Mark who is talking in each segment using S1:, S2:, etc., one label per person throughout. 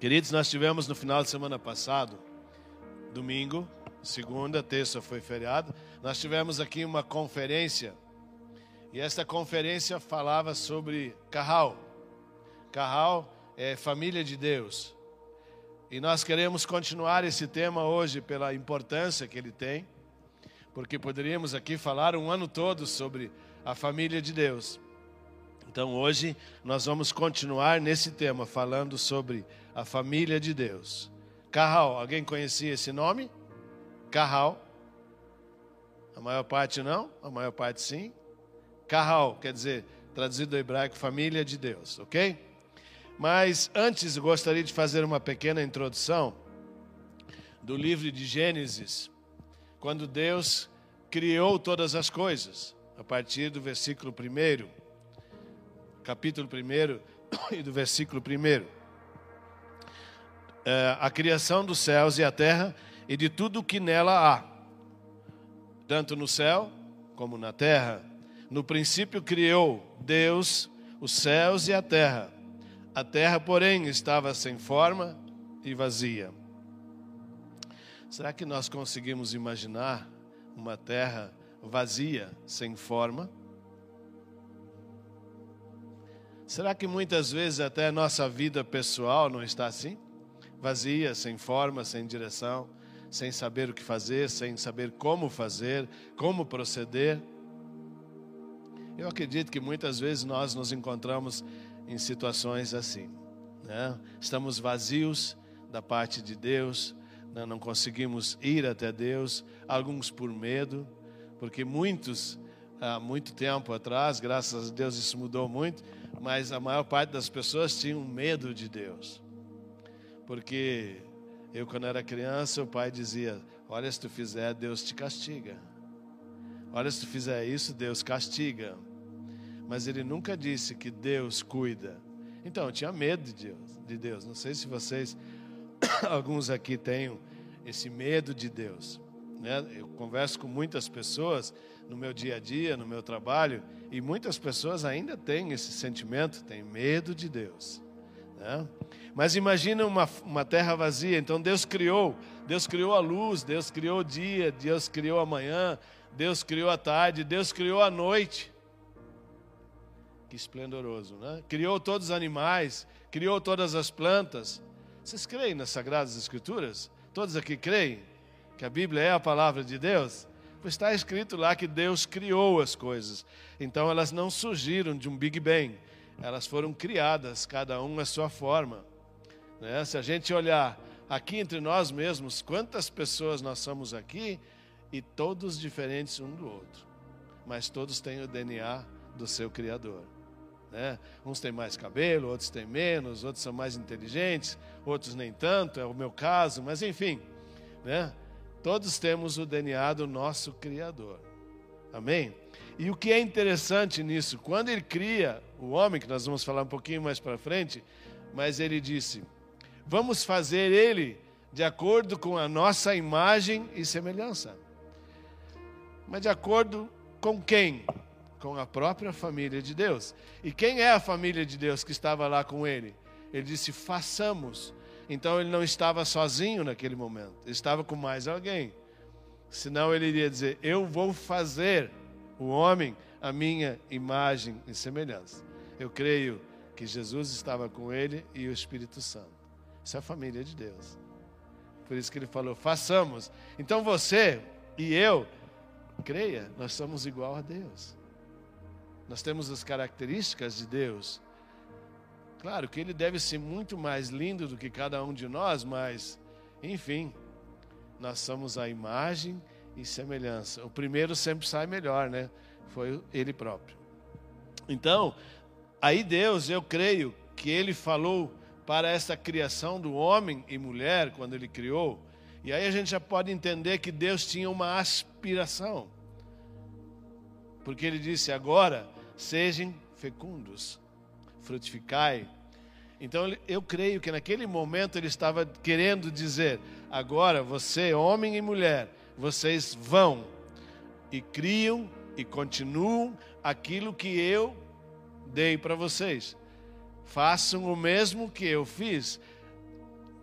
S1: Queridos, nós tivemos no final de semana passado, domingo, segunda, terça foi feriado, nós tivemos aqui uma conferência e esta conferência falava sobre Carral. Carral é família de Deus. E nós queremos continuar esse tema hoje pela importância que ele tem, porque poderíamos aqui falar um ano todo sobre a família de Deus. Então hoje nós vamos continuar nesse tema, falando sobre a família de Deus. Carral, alguém conhecia esse nome? Carral. A maior parte não, a maior parte sim. Carral, quer dizer, traduzido do hebraico, família de Deus, ok? Mas antes gostaria de fazer uma pequena introdução do livro de Gênesis, quando Deus criou todas as coisas, a partir do versículo 1 capítulo 1 e do versículo 1. É, a criação dos céus e a terra e de tudo o que nela há, tanto no céu como na terra. No princípio criou Deus os céus e a terra. A terra, porém, estava sem forma e vazia. Será que nós conseguimos imaginar uma terra vazia, sem forma? Será que muitas vezes até a nossa vida pessoal não está assim? Vazia, sem forma, sem direção, sem saber o que fazer, sem saber como fazer, como proceder. Eu acredito que muitas vezes nós nos encontramos em situações assim. Né? Estamos vazios da parte de Deus, né? não conseguimos ir até Deus, alguns por medo, porque muitos, há muito tempo atrás, graças a Deus isso mudou muito, mas a maior parte das pessoas tinham medo de Deus. Porque eu, quando era criança, o pai dizia: Olha, se tu fizer, Deus te castiga. Olha, se tu fizer isso, Deus castiga. Mas ele nunca disse que Deus cuida. Então, eu tinha medo de Deus. De Deus. Não sei se vocês, alguns aqui, têm esse medo de Deus. Né? Eu converso com muitas pessoas no meu dia a dia, no meu trabalho, e muitas pessoas ainda têm esse sentimento, têm medo de Deus. Né? Mas imagina uma, uma terra vazia. Então Deus criou, Deus criou a luz, Deus criou o dia, Deus criou a manhã, Deus criou a tarde, Deus criou a noite. Que esplendoroso, né? Criou todos os animais, criou todas as plantas. Vocês creem nas Sagradas Escrituras? Todos aqui creem que a Bíblia é a palavra de Deus? está escrito lá que Deus criou as coisas. Então elas não surgiram de um Big Bang, elas foram criadas, cada uma a sua forma. Né? Se a gente olhar aqui entre nós mesmos, quantas pessoas nós somos aqui e todos diferentes um do outro, mas todos têm o DNA do seu Criador. Né? Uns têm mais cabelo, outros têm menos, outros são mais inteligentes, outros nem tanto, é o meu caso, mas enfim, né? Todos temos o DNA do nosso Criador. Amém? E o que é interessante nisso, quando ele cria o homem, que nós vamos falar um pouquinho mais para frente, mas ele disse: vamos fazer ele de acordo com a nossa imagem e semelhança. Mas de acordo com quem? Com a própria família de Deus. E quem é a família de Deus que estava lá com ele? Ele disse: façamos então ele não estava sozinho naquele momento, estava com mais alguém. Senão ele iria dizer: Eu vou fazer o homem a minha imagem e semelhança. Eu creio que Jesus estava com ele e o Espírito Santo. Isso é a família de Deus. Por isso que ele falou: façamos. Então você e eu, creia, nós somos igual a Deus. Nós temos as características de Deus. Claro que ele deve ser muito mais lindo do que cada um de nós, mas, enfim, nós somos a imagem e semelhança. O primeiro sempre sai melhor, né? Foi ele próprio. Então, aí Deus, eu creio que ele falou para essa criação do homem e mulher, quando ele criou, e aí a gente já pode entender que Deus tinha uma aspiração. Porque ele disse: agora sejam fecundos frutificai. Então eu creio que naquele momento ele estava querendo dizer: agora você, homem e mulher, vocês vão e criam e continuam aquilo que eu dei para vocês. Façam o mesmo que eu fiz.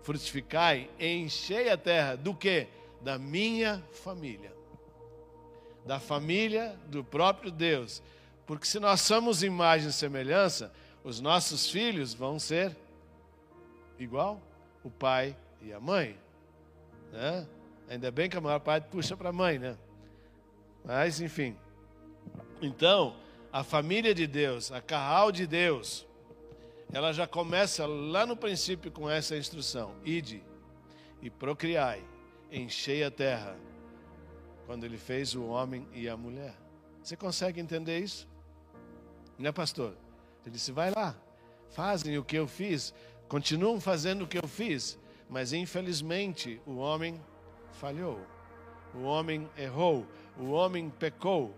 S1: frutificai, enchei a terra do que? Da minha família. Da família do próprio Deus. Porque se nós somos imagem e semelhança, os nossos filhos vão ser igual o pai e a mãe. Né? Ainda bem que a maior parte puxa para a mãe, né? Mas, enfim. Então, a família de Deus, a carral de Deus, ela já começa lá no princípio com essa instrução: ide e procriai, enchei a terra. Quando ele fez o homem e a mulher. Você consegue entender isso? Né, pastor? Ele disse: vai lá, fazem o que eu fiz, continuam fazendo o que eu fiz, mas infelizmente o homem falhou, o homem errou, o homem pecou,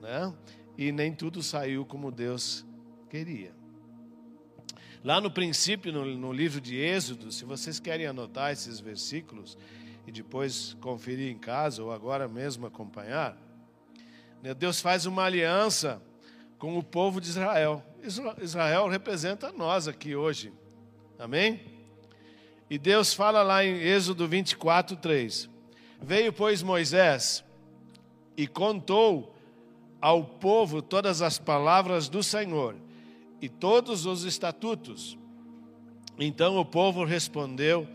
S1: né? E nem tudo saiu como Deus queria. Lá no princípio, no, no livro de Êxodo, se vocês querem anotar esses versículos e depois conferir em casa ou agora mesmo acompanhar, né, Deus faz uma aliança com o povo de Israel. Israel representa nós aqui hoje. Amém? E Deus fala lá em Êxodo 24, 3. Veio, pois, Moisés e contou ao povo todas as palavras do Senhor e todos os estatutos. Então o povo respondeu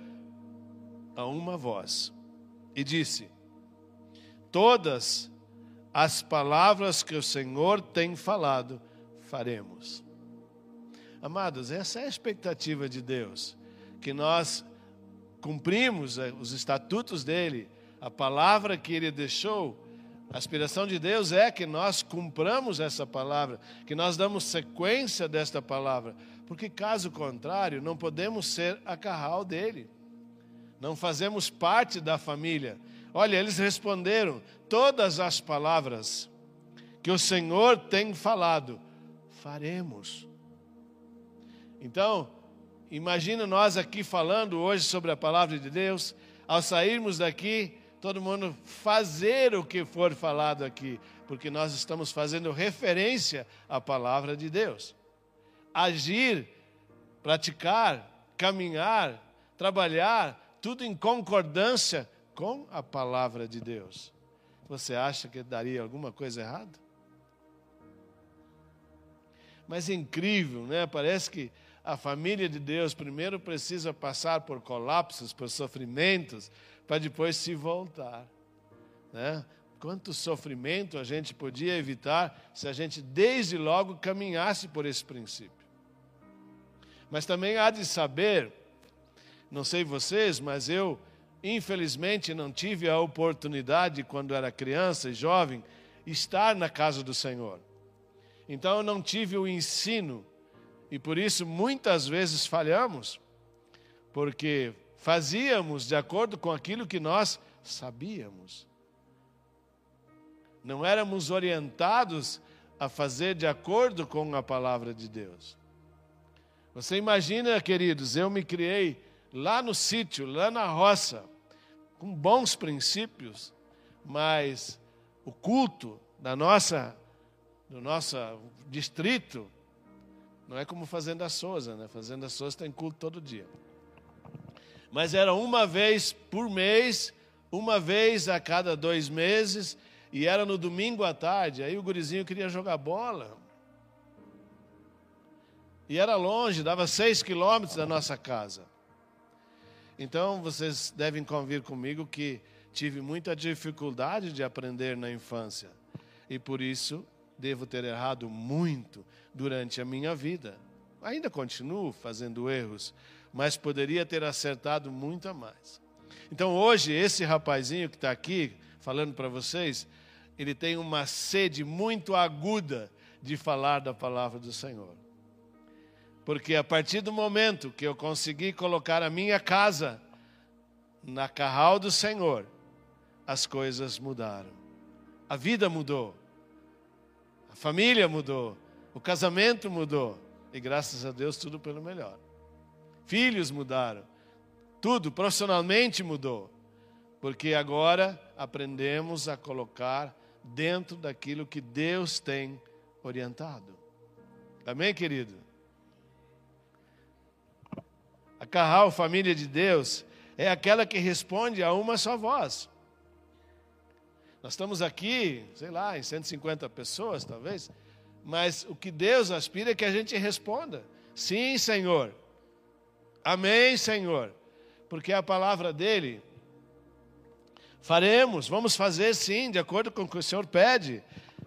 S1: a uma voz e disse: Todas as palavras que o Senhor tem falado, faremos. Amados, essa é a expectativa de Deus, que nós cumprimos eh, os estatutos dele, a palavra que ele deixou. A aspiração de Deus é que nós cumpramos essa palavra, que nós damos sequência desta palavra, porque caso contrário, não podemos ser a carral dele. Não fazemos parte da família. Olha, eles responderam: todas as palavras que o Senhor tem falado, faremos. Então, imagina nós aqui falando hoje sobre a palavra de Deus, ao sairmos daqui, todo mundo fazer o que for falado aqui, porque nós estamos fazendo referência à palavra de Deus. Agir, praticar, caminhar, trabalhar, tudo em concordância com a palavra de Deus. Você acha que daria alguma coisa errada? Mas é incrível, né? Parece que a família de Deus primeiro precisa passar por colapsos, por sofrimentos, para depois se voltar. Né? Quanto sofrimento a gente podia evitar se a gente desde logo caminhasse por esse princípio. Mas também há de saber, não sei vocês, mas eu Infelizmente, não tive a oportunidade, quando era criança e jovem, estar na casa do Senhor. Então, eu não tive o ensino, e por isso muitas vezes falhamos, porque fazíamos de acordo com aquilo que nós sabíamos. Não éramos orientados a fazer de acordo com a palavra de Deus. Você imagina, queridos, eu me criei lá no sítio, lá na roça com bons princípios, mas o culto da nossa, do nosso distrito não é como Fazenda Souza, né? Fazenda Souza tem culto todo dia. Mas era uma vez por mês, uma vez a cada dois meses, e era no domingo à tarde. Aí o gurizinho queria jogar bola. E era longe, dava seis quilômetros da nossa casa. Então vocês devem convir comigo que tive muita dificuldade de aprender na infância e por isso devo ter errado muito durante a minha vida. Ainda continuo fazendo erros, mas poderia ter acertado muito mais. Então hoje esse rapazinho que está aqui falando para vocês, ele tem uma sede muito aguda de falar da palavra do Senhor. Porque a partir do momento que eu consegui colocar a minha casa na carral do Senhor, as coisas mudaram. A vida mudou. A família mudou. O casamento mudou. E graças a Deus tudo pelo melhor. Filhos mudaram. Tudo profissionalmente mudou. Porque agora aprendemos a colocar dentro daquilo que Deus tem orientado. Amém, querido? A Carral, família de Deus, é aquela que responde a uma só voz. Nós estamos aqui, sei lá, em 150 pessoas, talvez, mas o que Deus aspira é que a gente responda: Sim, Senhor. Amém, Senhor. Porque a palavra dele faremos, vamos fazer sim, de acordo com o que o Senhor pede.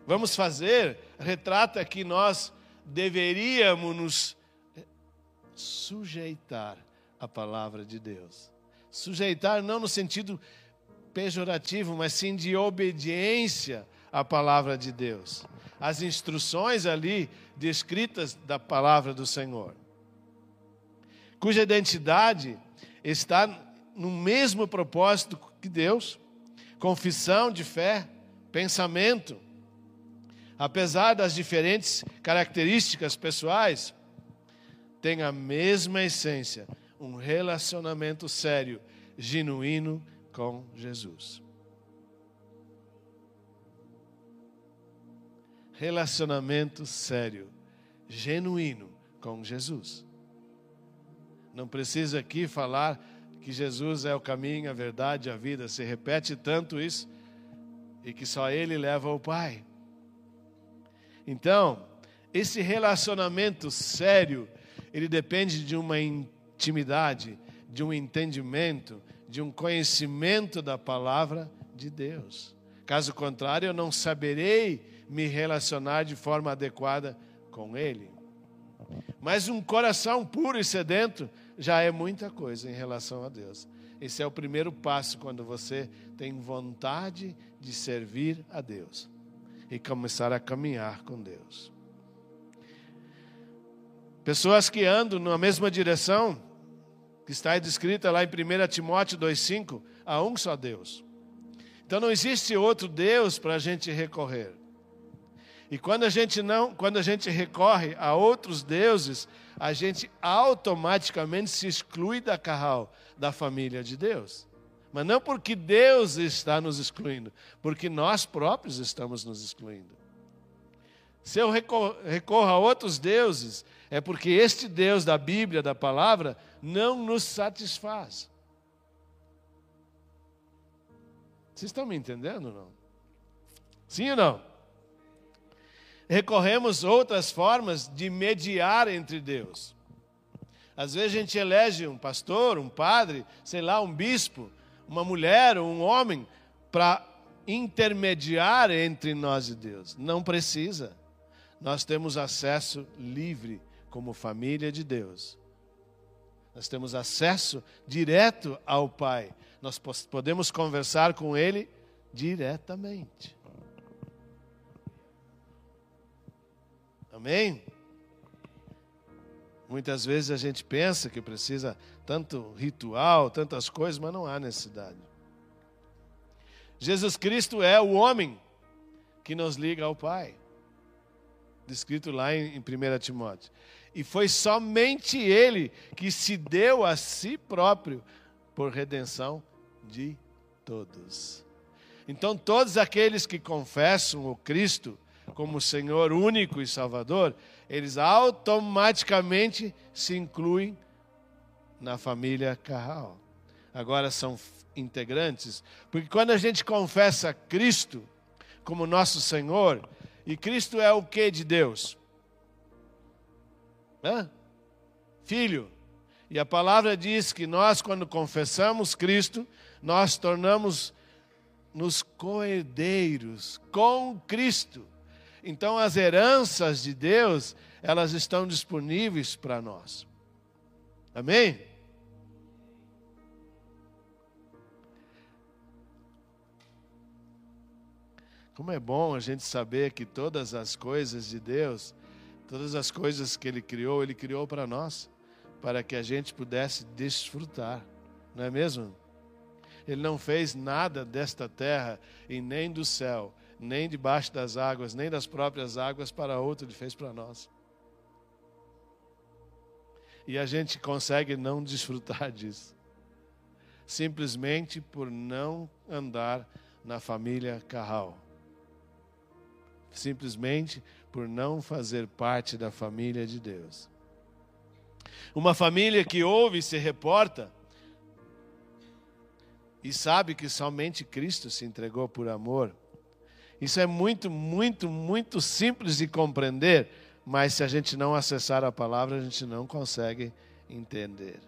S1: Vamos fazer, retrata que nós deveríamos nos sujeitar à palavra de Deus. Sujeitar não no sentido pejorativo, mas sim de obediência à palavra de Deus. As instruções ali descritas da palavra do Senhor. Cuja identidade está no mesmo propósito que Deus, confissão de fé, pensamento. Apesar das diferentes características pessoais, tem a mesma essência, um relacionamento sério, genuíno com Jesus. Relacionamento sério, genuíno com Jesus. Não precisa aqui falar que Jesus é o caminho, a verdade, a vida. Se repete tanto isso e que só Ele leva ao Pai. Então, esse relacionamento sério, ele depende de uma intimidade, de um entendimento, de um conhecimento da palavra de Deus. Caso contrário, eu não saberei me relacionar de forma adequada com Ele. Mas um coração puro e sedento já é muita coisa em relação a Deus. Esse é o primeiro passo quando você tem vontade de servir a Deus e começar a caminhar com Deus. Pessoas que andam na mesma direção que está descrita lá em 1 Timóteo 2,5, há um só Deus. Então não existe outro Deus para a gente recorrer. E quando a gente não, quando a gente recorre a outros deuses, a gente automaticamente se exclui da carral, da família de Deus. Mas não porque Deus está nos excluindo, porque nós próprios estamos nos excluindo. Se eu recorro a outros deuses, é porque este Deus da Bíblia, da palavra, não nos satisfaz. Vocês estão me entendendo ou não? Sim ou não? Recorremos outras formas de mediar entre Deus. Às vezes a gente elege um pastor, um padre, sei lá, um bispo, uma mulher ou um homem para intermediar entre nós e Deus. Não precisa. Nós temos acesso livre como família de Deus. Nós temos acesso direto ao Pai. Nós podemos conversar com Ele diretamente. Amém? Muitas vezes a gente pensa que precisa tanto ritual, tantas coisas, mas não há necessidade. Jesus Cristo é o homem que nos liga ao Pai. Descrito lá em 1 Timóteo. E foi somente ele que se deu a si próprio por redenção de todos. Então, todos aqueles que confessam o Cristo como Senhor único e Salvador, eles automaticamente se incluem na família Carral. Agora são integrantes, porque quando a gente confessa Cristo como nosso Senhor, e Cristo é o que de Deus? Hã? Filho. E a palavra diz que nós, quando confessamos Cristo, nós tornamos nos coerdeiros com Cristo. Então as heranças de Deus, elas estão disponíveis para nós. Amém? Como é bom a gente saber que todas as coisas de Deus Todas as coisas que Ele criou, Ele criou para nós, para que a gente pudesse desfrutar, não é mesmo? Ele não fez nada desta terra e nem do céu, nem debaixo das águas, nem das próprias águas para outro, Ele fez para nós. E a gente consegue não desfrutar disso, simplesmente por não andar na família Carral simplesmente por não fazer parte da família de Deus. Uma família que ouve e se reporta e sabe que somente Cristo se entregou por amor. Isso é muito, muito, muito simples de compreender, mas se a gente não acessar a palavra, a gente não consegue entender.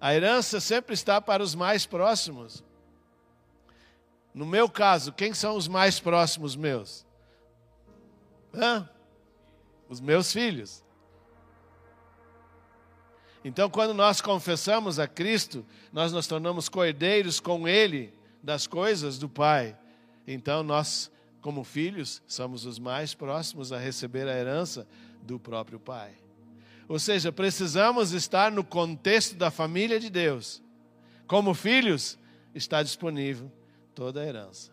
S1: A herança sempre está para os mais próximos. No meu caso, quem são os mais próximos meus? Hã? Os meus filhos. Então, quando nós confessamos a Cristo, nós nos tornamos cordeiros com Ele das coisas do Pai. Então, nós, como filhos, somos os mais próximos a receber a herança do próprio Pai. Ou seja, precisamos estar no contexto da família de Deus. Como filhos, está disponível toda a herança.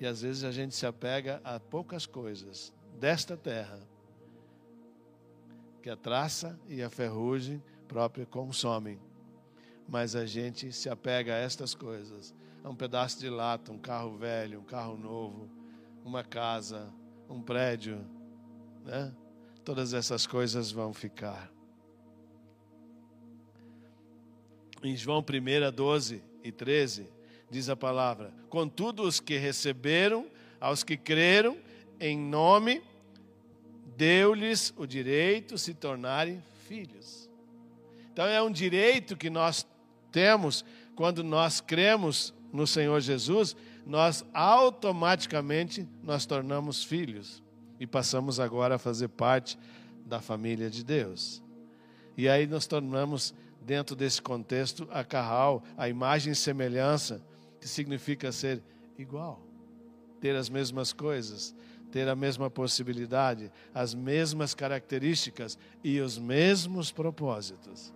S1: E às vezes a gente se apega a poucas coisas desta terra que a traça e a ferrugem própria consomem. Mas a gente se apega a estas coisas, a um pedaço de lata, um carro velho, um carro novo, uma casa, um prédio, né? Todas essas coisas vão ficar. Em João 1, 12 e 13, diz a palavra: Contudo, os que receberam, aos que creram em nome deu-lhes o direito de se tornarem filhos. Então é um direito que nós temos quando nós cremos no Senhor Jesus, nós automaticamente nós tornamos filhos e passamos agora a fazer parte da família de Deus. E aí nós tornamos dentro desse contexto a carral, a imagem e semelhança, que significa ser igual, ter as mesmas coisas, ter a mesma possibilidade, as mesmas características e os mesmos propósitos.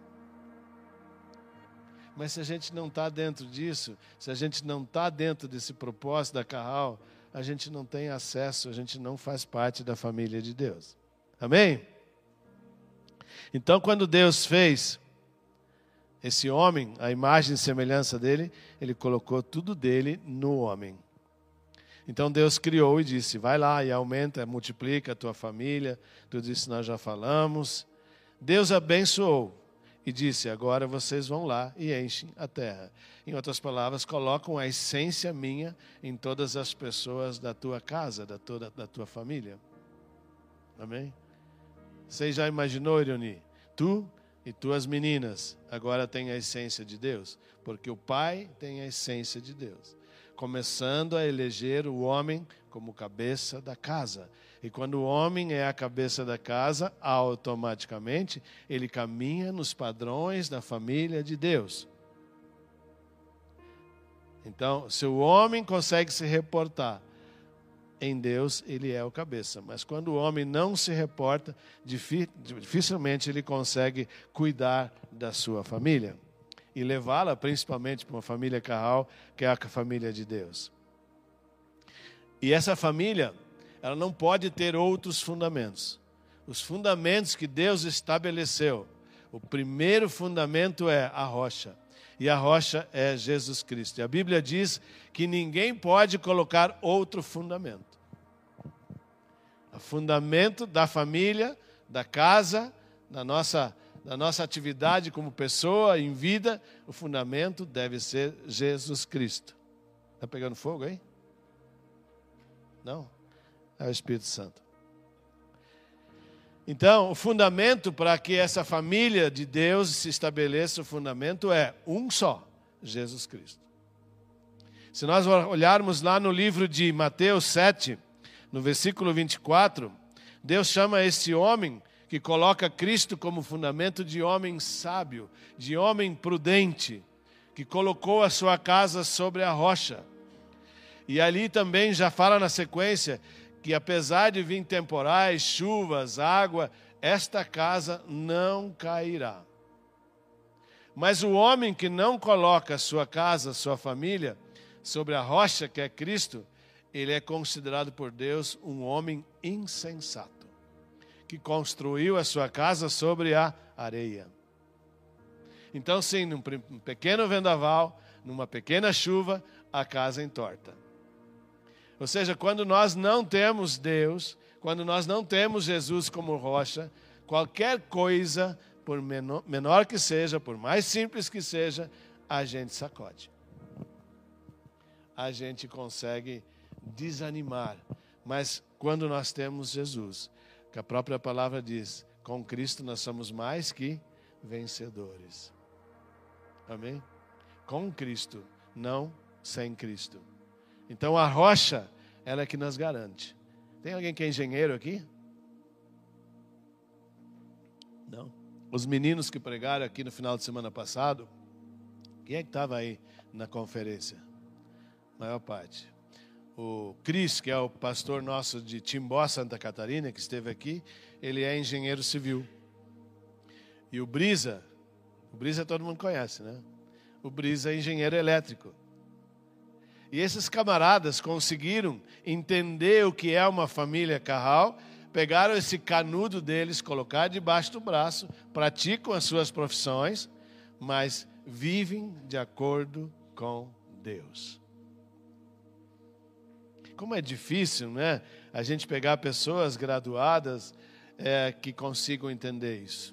S1: Mas se a gente não está dentro disso, se a gente não está dentro desse propósito da Carral, a gente não tem acesso, a gente não faz parte da família de Deus. Amém? Então, quando Deus fez esse homem, a imagem e semelhança dele, ele colocou tudo dele no homem. Então Deus criou e disse: vai lá e aumenta, multiplica a tua família. Tudo isso nós já falamos. Deus abençoou e disse: agora vocês vão lá e enchem a terra. Em outras palavras, colocam a essência minha em todas as pessoas da tua casa, da, toda, da tua família. Amém? Você já imaginou, Ironi? Tu e tuas meninas agora têm a essência de Deus, porque o pai tem a essência de Deus começando a eleger o homem como cabeça da casa. E quando o homem é a cabeça da casa, automaticamente ele caminha nos padrões da família de Deus. Então, se o homem consegue se reportar em Deus, ele é o cabeça. Mas quando o homem não se reporta, dificilmente ele consegue cuidar da sua família e levá-la principalmente para uma família carral, que é a família de Deus. E essa família, ela não pode ter outros fundamentos. Os fundamentos que Deus estabeleceu. O primeiro fundamento é a rocha. E a rocha é Jesus Cristo. E a Bíblia diz que ninguém pode colocar outro fundamento. O fundamento da família, da casa, da nossa da nossa atividade como pessoa em vida, o fundamento deve ser Jesus Cristo. Está pegando fogo aí? Não? É o Espírito Santo. Então, o fundamento para que essa família de Deus se estabeleça, o fundamento é um só: Jesus Cristo. Se nós olharmos lá no livro de Mateus 7, no versículo 24, Deus chama esse homem que coloca Cristo como fundamento de homem sábio, de homem prudente, que colocou a sua casa sobre a rocha. E ali também já fala na sequência que apesar de vir temporais, chuvas, água, esta casa não cairá. Mas o homem que não coloca sua casa, sua família, sobre a rocha que é Cristo, ele é considerado por Deus um homem insensato que construiu a sua casa sobre a areia. Então, sim, num pequeno vendaval, numa pequena chuva, a casa entorta. Ou seja, quando nós não temos Deus, quando nós não temos Jesus como rocha, qualquer coisa, por menor, menor que seja, por mais simples que seja, a gente sacode. A gente consegue desanimar. Mas quando nós temos Jesus, que a própria palavra diz, com Cristo nós somos mais que vencedores. Amém? Com Cristo, não sem Cristo. Então a rocha, ela é que nos garante. Tem alguém que é engenheiro aqui? Não. Os meninos que pregaram aqui no final de semana passado, quem é que estava aí na conferência? A maior parte. O Cris, que é o pastor nosso de Timbó, Santa Catarina, que esteve aqui, ele é engenheiro civil. E o Brisa, o Brisa todo mundo conhece, né? O Brisa é engenheiro elétrico. E esses camaradas conseguiram entender o que é uma família carral, pegaram esse canudo deles, colocaram debaixo do braço, praticam as suas profissões, mas vivem de acordo com Deus. Como é difícil, né? A gente pegar pessoas graduadas é, que consigam entender isso.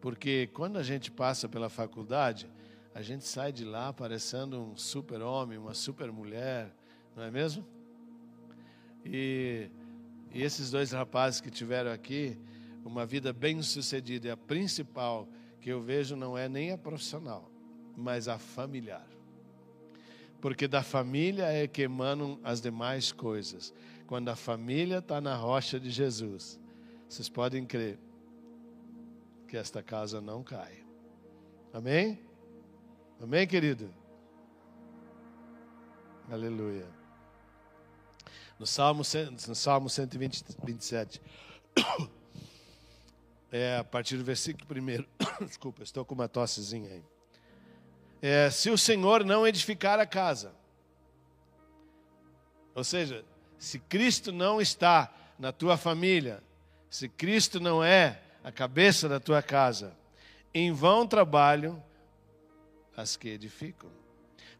S1: Porque quando a gente passa pela faculdade, a gente sai de lá parecendo um super-homem, uma super-mulher, não é mesmo? E, e esses dois rapazes que tiveram aqui, uma vida bem sucedida, e a principal que eu vejo não é nem a profissional, mas a familiar. Porque da família é que emanam as demais coisas. Quando a família está na rocha de Jesus, vocês podem crer que esta casa não cai. Amém? Amém, querido? Aleluia. No Salmo, no Salmo 127, é, a partir do versículo 1. Desculpa, estou com uma tossezinha aí. É, se o Senhor não edificar a casa, ou seja, se Cristo não está na tua família, se Cristo não é a cabeça da tua casa, em vão trabalho as que edificam.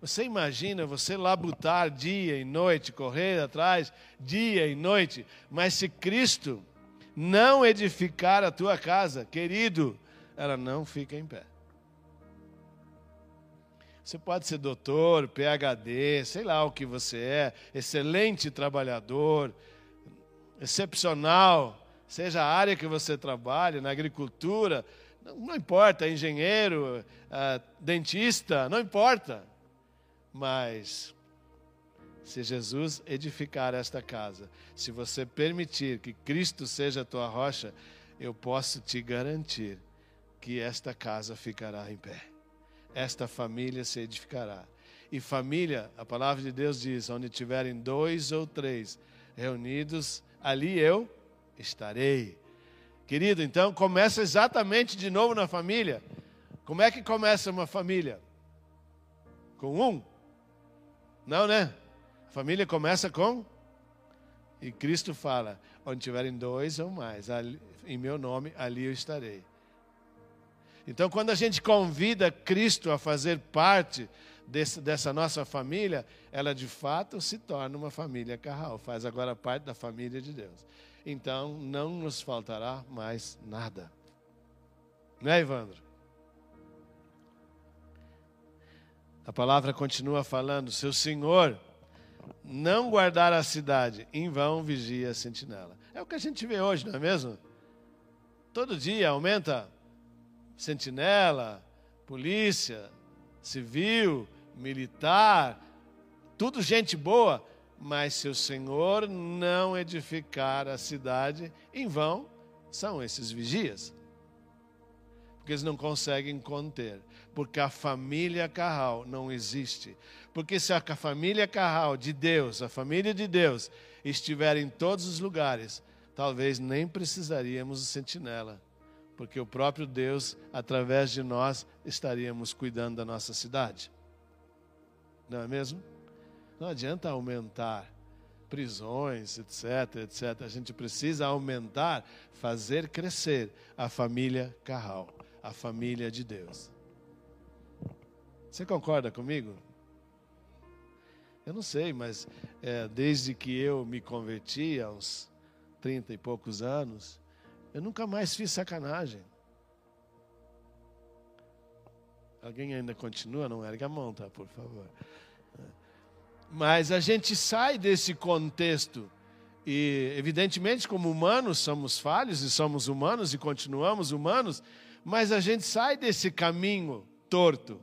S1: Você imagina você labutar dia e noite, correr atrás dia e noite, mas se Cristo não edificar a tua casa, querido, ela não fica em pé. Você pode ser doutor, PhD, sei lá o que você é, excelente trabalhador, excepcional, seja a área que você trabalha, na agricultura, não, importa, engenheiro, uh, dentista, não importa. Mas, se Jesus edificar esta casa, se você permitir que Cristo seja a tua rocha, eu posso te garantir que esta casa ficará em pé. Esta família se edificará. E família, a palavra de Deus diz: onde tiverem dois ou três reunidos, ali eu estarei. Querido, então começa exatamente de novo na família. Como é que começa uma família? Com um? Não, né? A família começa com. E Cristo fala: onde tiverem dois ou mais, ali, em meu nome, ali eu estarei. Então, quando a gente convida Cristo a fazer parte desse, dessa nossa família, ela de fato se torna uma família carral, faz agora parte da família de Deus então não nos faltará mais nada. Né, Evandro? A palavra continua falando: se o Senhor não guardar a cidade, em vão vigia a sentinela. É o que a gente vê hoje, não é mesmo? Todo dia aumenta sentinela, polícia, civil, militar, tudo gente boa, mas se o Senhor não edificar a cidade, em vão são esses vigias. Porque eles não conseguem conter. Porque a família carral não existe. Porque se a família carral de Deus, a família de Deus, estiver em todos os lugares, talvez nem precisaríamos de sentinela. Porque o próprio Deus, através de nós, estaríamos cuidando da nossa cidade. Não é mesmo? Não adianta aumentar prisões, etc, etc. A gente precisa aumentar, fazer crescer a família Carral, a família de Deus. Você concorda comigo? Eu não sei, mas é, desde que eu me converti, uns trinta e poucos anos, Eu nunca mais fiz sacanagem. Alguém ainda continua? Não ergue a mão, tá? Por favor. Mas a gente sai desse contexto. E, evidentemente, como humanos, somos falhos e somos humanos e continuamos humanos, mas a gente sai desse caminho torto.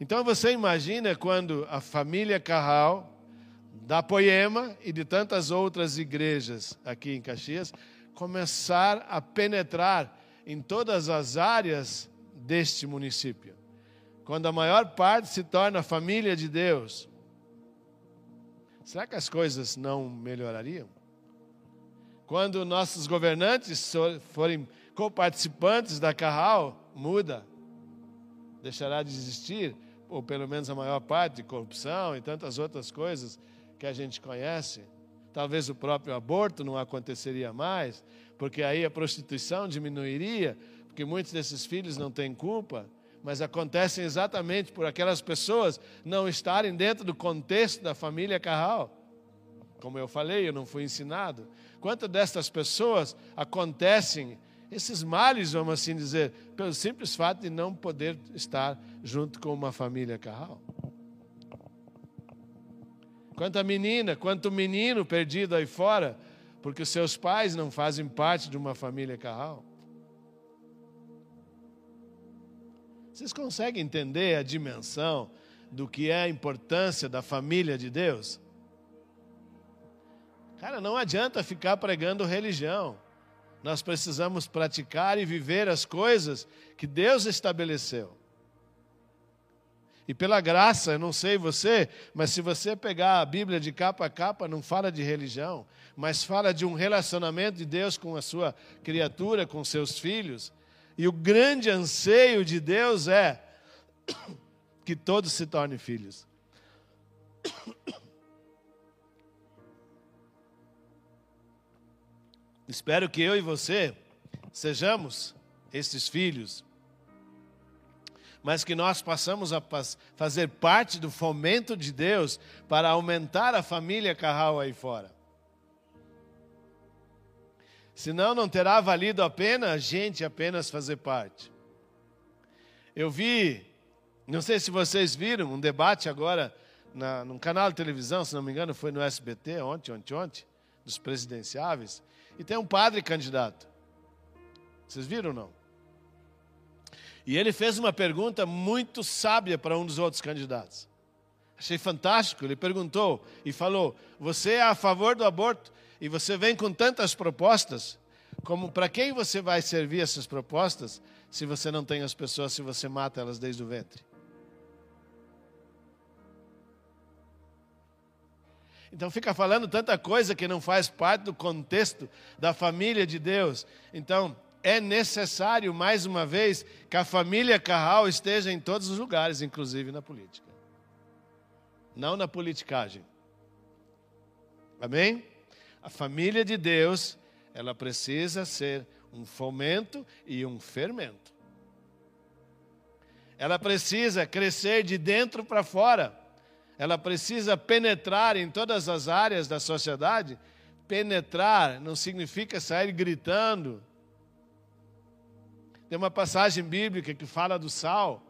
S1: Então você imagina quando a família Carral, da Poema e de tantas outras igrejas aqui em Caxias, começar a penetrar em todas as áreas deste município. Quando a maior parte se torna família de Deus, será que as coisas não melhorariam? Quando nossos governantes forem coparticipantes da Carral, muda, deixará de existir, ou pelo menos a maior parte, corrupção e tantas outras coisas que a gente conhece. Talvez o próprio aborto não aconteceria mais, porque aí a prostituição diminuiria, porque muitos desses filhos não têm culpa, mas acontecem exatamente por aquelas pessoas não estarem dentro do contexto da família Carral. Como eu falei, eu não fui ensinado. Quantas destas pessoas acontecem esses males, vamos assim dizer, pelo simples fato de não poder estar junto com uma família Carral? Quanta menina, quanto menino perdido aí fora, porque os seus pais não fazem parte de uma família Carral. Vocês conseguem entender a dimensão do que é a importância da família de Deus? Cara, não adianta ficar pregando religião. Nós precisamos praticar e viver as coisas que Deus estabeleceu. E pela graça, eu não sei você, mas se você pegar a Bíblia de capa a capa, não fala de religião, mas fala de um relacionamento de Deus com a sua criatura, com seus filhos. E o grande anseio de Deus é que todos se tornem filhos. Espero que eu e você sejamos esses filhos mas que nós passamos a fazer parte do fomento de Deus para aumentar a família Carral aí fora. Senão não terá valido a pena a gente apenas fazer parte. Eu vi, não sei se vocês viram, um debate agora na, num canal de televisão, se não me engano, foi no SBT, ontem, ontem, ontem, dos presidenciáveis, e tem um padre candidato. Vocês viram ou não? E ele fez uma pergunta muito sábia para um dos outros candidatos. Achei fantástico. Ele perguntou e falou: Você é a favor do aborto e você vem com tantas propostas, como para quem você vai servir essas propostas se você não tem as pessoas, se você mata elas desde o ventre? Então fica falando tanta coisa que não faz parte do contexto da família de Deus. Então, é necessário, mais uma vez, que a família Carral esteja em todos os lugares, inclusive na política. Não na politicagem. Amém? A família de Deus, ela precisa ser um fomento e um fermento. Ela precisa crescer de dentro para fora. Ela precisa penetrar em todas as áreas da sociedade. Penetrar não significa sair gritando, tem uma passagem bíblica que fala do sal.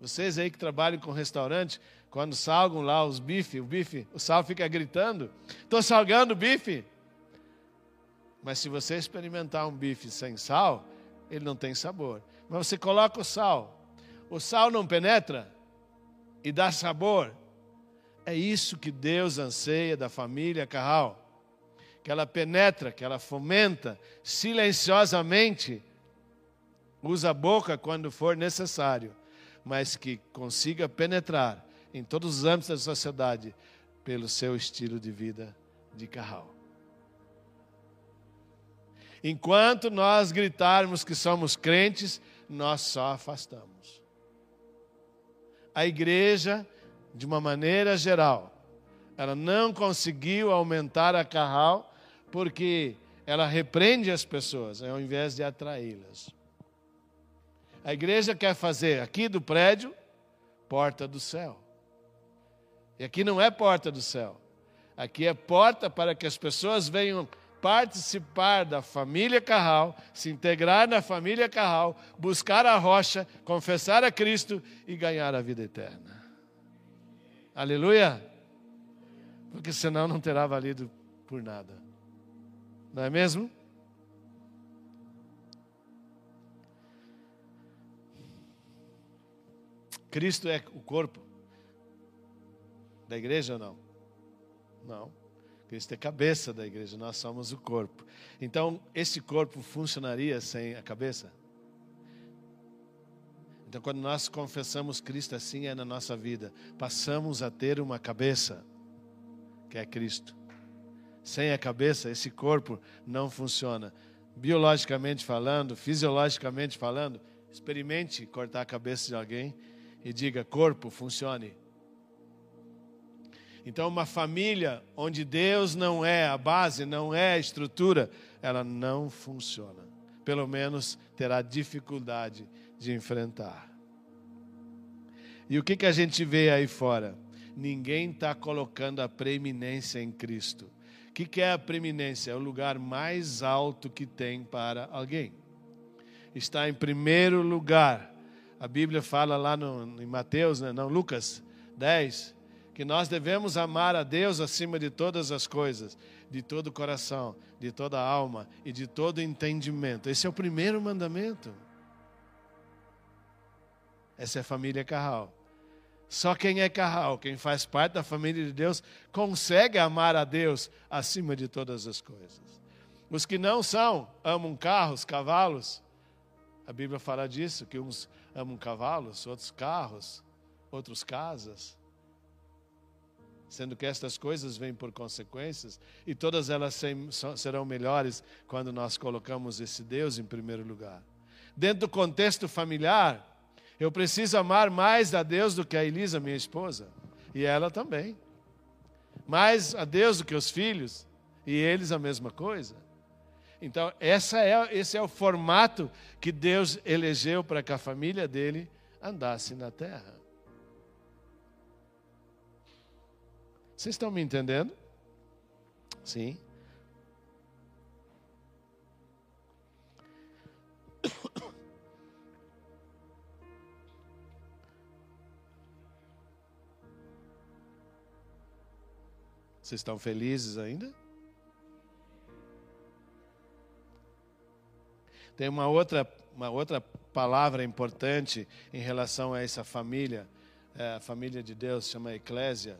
S1: Vocês aí que trabalham com restaurante, quando salgam lá os bifes, o bife, o sal fica gritando: estou salgando o bife. Mas se você experimentar um bife sem sal, ele não tem sabor. Mas você coloca o sal, o sal não penetra e dá sabor. É isso que Deus anseia da família Carral que ela penetra, que ela fomenta silenciosamente, usa a boca quando for necessário, mas que consiga penetrar em todos os âmbitos da sociedade pelo seu estilo de vida de carral. Enquanto nós gritarmos que somos crentes, nós só afastamos. A igreja, de uma maneira geral, ela não conseguiu aumentar a carral porque ela repreende as pessoas ao invés de atraí-las. A igreja quer fazer aqui do prédio porta do céu. E aqui não é porta do céu. Aqui é porta para que as pessoas venham participar da família Carral, se integrar na família Carral, buscar a rocha, confessar a Cristo e ganhar a vida eterna. Aleluia! Porque senão não terá valido por nada. Não é mesmo? Cristo é o corpo da igreja ou não? Não. Cristo é cabeça da igreja, nós somos o corpo. Então, esse corpo funcionaria sem a cabeça? Então, quando nós confessamos Cristo assim é na nossa vida, passamos a ter uma cabeça, que é Cristo. Sem a cabeça, esse corpo não funciona. Biologicamente falando, fisiologicamente falando, experimente cortar a cabeça de alguém e diga: corpo, funcione. Então, uma família onde Deus não é a base, não é a estrutura, ela não funciona. Pelo menos terá dificuldade de enfrentar. E o que, que a gente vê aí fora? Ninguém está colocando a preeminência em Cristo. O que, que é a preeminência? É o lugar mais alto que tem para alguém. Está em primeiro lugar. A Bíblia fala lá no, em Mateus, né? não, Lucas 10, que nós devemos amar a Deus acima de todas as coisas, de todo o coração, de toda a alma e de todo entendimento. Esse é o primeiro mandamento. Essa é a família Carral. Só quem é Carral, quem faz parte da família de Deus, consegue amar a Deus acima de todas as coisas. Os que não são, amam carros, cavalos. A Bíblia fala disso, que uns amam cavalos, outros carros, outros casas sendo que estas coisas vêm por consequências, e todas elas serão melhores quando nós colocamos esse Deus em primeiro lugar. Dentro do contexto familiar, eu preciso amar mais a Deus do que a Elisa, minha esposa, e ela também. Mais a Deus do que os filhos, e eles a mesma coisa. Então, essa é, esse é o formato que Deus elegeu para que a família dele andasse na terra. Vocês estão me entendendo? Sim. Vocês estão felizes ainda? Tem uma outra, uma outra palavra importante em relação a essa família, é, a família de Deus, chama eclésia.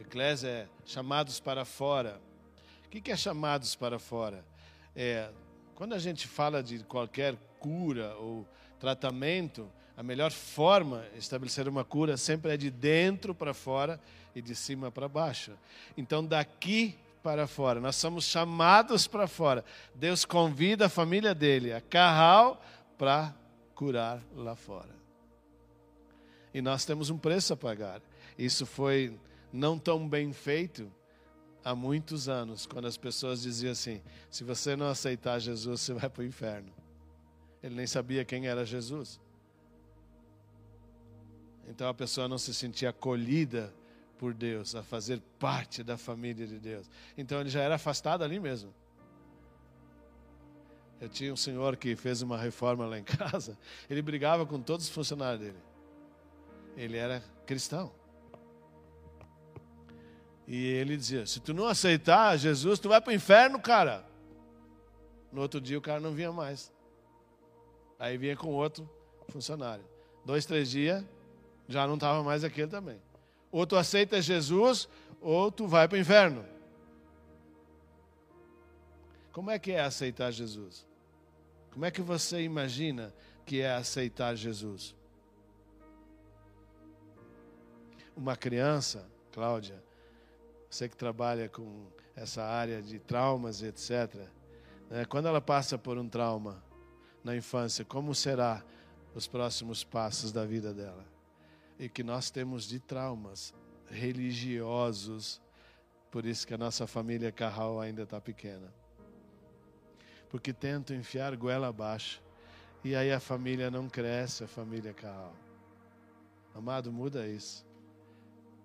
S1: Eclésia é chamados para fora. O que é chamados para fora? É, quando a gente fala de qualquer cura ou tratamento, a melhor forma de estabelecer uma cura sempre é de dentro para fora e de cima para baixo. Então, daqui para fora, nós somos chamados para fora. Deus convida a família dele a carral para curar lá fora. E nós temos um preço a pagar. Isso foi não tão bem feito há muitos anos, quando as pessoas diziam assim: se você não aceitar Jesus, você vai para o inferno. Ele nem sabia quem era Jesus. Então a pessoa não se sentia acolhida por Deus, a fazer parte da família de Deus. Então ele já era afastado ali mesmo. Eu tinha um senhor que fez uma reforma lá em casa, ele brigava com todos os funcionários dele. Ele era cristão. E ele dizia: se tu não aceitar Jesus, tu vai para o inferno, cara. No outro dia o cara não vinha mais. Aí vinha com outro funcionário. Dois, três dias, já não estava mais aquele também. Ou tu aceita Jesus, ou tu vai para o inferno. Como é que é aceitar Jesus? Como é que você imagina que é aceitar Jesus? Uma criança, Cláudia, você que trabalha com essa área de traumas, etc. Né? Quando ela passa por um trauma na infância, como será os próximos passos da vida dela? E que nós temos de traumas religiosos, por isso que a nossa família Carral ainda está pequena. Porque tentam enfiar goela abaixo, e aí a família não cresce, a família Carral. Amado, muda isso.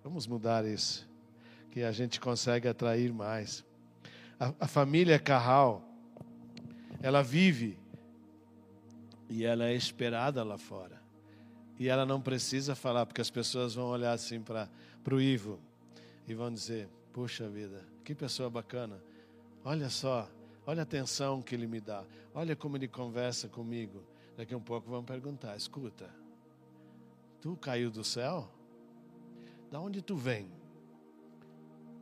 S1: Vamos mudar isso que a gente consegue atrair mais. A, a família Carral, ela vive e ela é esperada lá fora. E ela não precisa falar, porque as pessoas vão olhar assim para o Ivo e vão dizer: Puxa vida, que pessoa bacana. Olha só, olha a atenção que ele me dá. Olha como ele conversa comigo. Daqui a um pouco vão perguntar: Escuta, tu caiu do céu? Da onde tu vem?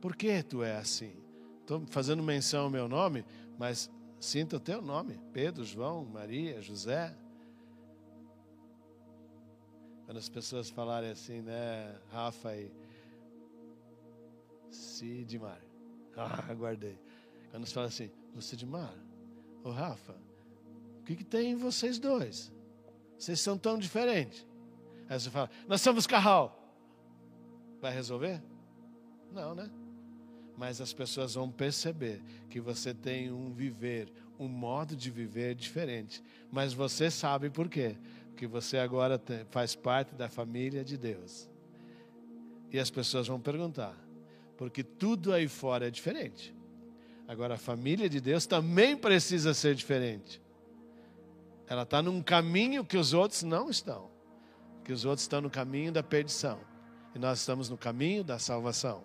S1: Por que tu é assim? Estou fazendo menção ao meu nome, mas sinta o teu nome: Pedro, João, Maria, José. Quando as pessoas falarem assim, né, Rafa e Sidmar. Ah, guardei. Quando você fala assim, o Sidmar, o Rafa, o que, que tem em vocês dois? Vocês são tão diferentes. Aí você fala, nós somos carral. Vai resolver? Não, né? Mas as pessoas vão perceber que você tem um viver, um modo de viver diferente. Mas você sabe por quê? Porque você agora faz parte da família de Deus. E as pessoas vão perguntar, porque tudo aí fora é diferente. Agora, a família de Deus também precisa ser diferente. Ela está num caminho que os outros não estão. Que os outros estão no caminho da perdição. E nós estamos no caminho da salvação.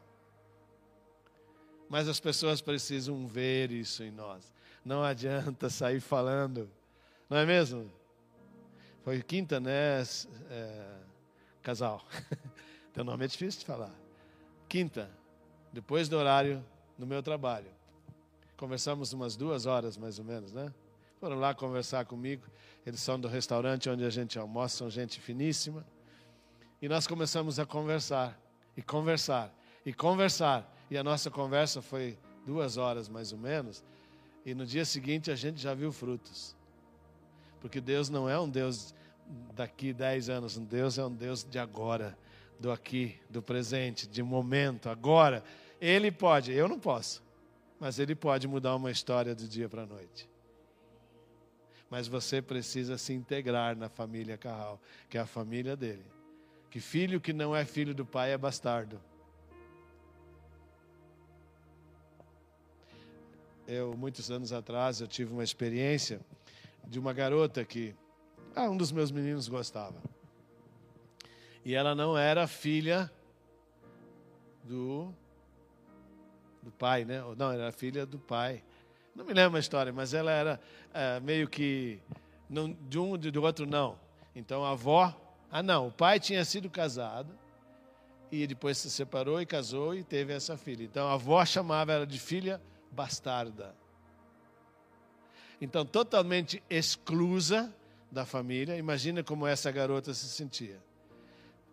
S1: Mas as pessoas precisam ver isso em nós. Não adianta sair falando, não é mesmo? Foi quinta, né? É, casal. Teu nome é difícil de falar. Quinta, depois do horário no meu trabalho. Conversamos umas duas horas mais ou menos, né? Foram lá conversar comigo. Eles são do restaurante onde a gente almoça, são gente finíssima. E nós começamos a conversar, e conversar, e conversar. E a nossa conversa foi duas horas mais ou menos. E no dia seguinte a gente já viu frutos. Porque Deus não é um Deus daqui dez anos, Deus é um Deus de agora, do aqui, do presente, de momento, agora. Ele pode, eu não posso, mas ele pode mudar uma história do dia para a noite. Mas você precisa se integrar na família Carral, que é a família dele. Que filho que não é filho do pai é bastardo. Eu, muitos anos atrás, eu tive uma experiência de uma garota que ah, um dos meus meninos gostava. E ela não era filha do do pai, né? Não, era filha do pai. Não me lembro a história, mas ela era é, meio que não, de um e do outro não. Então a avó, ah não, o pai tinha sido casado e depois se separou e casou e teve essa filha. Então a avó chamava ela de filha bastarda. Então, totalmente exclusa da família. Imagina como essa garota se sentia.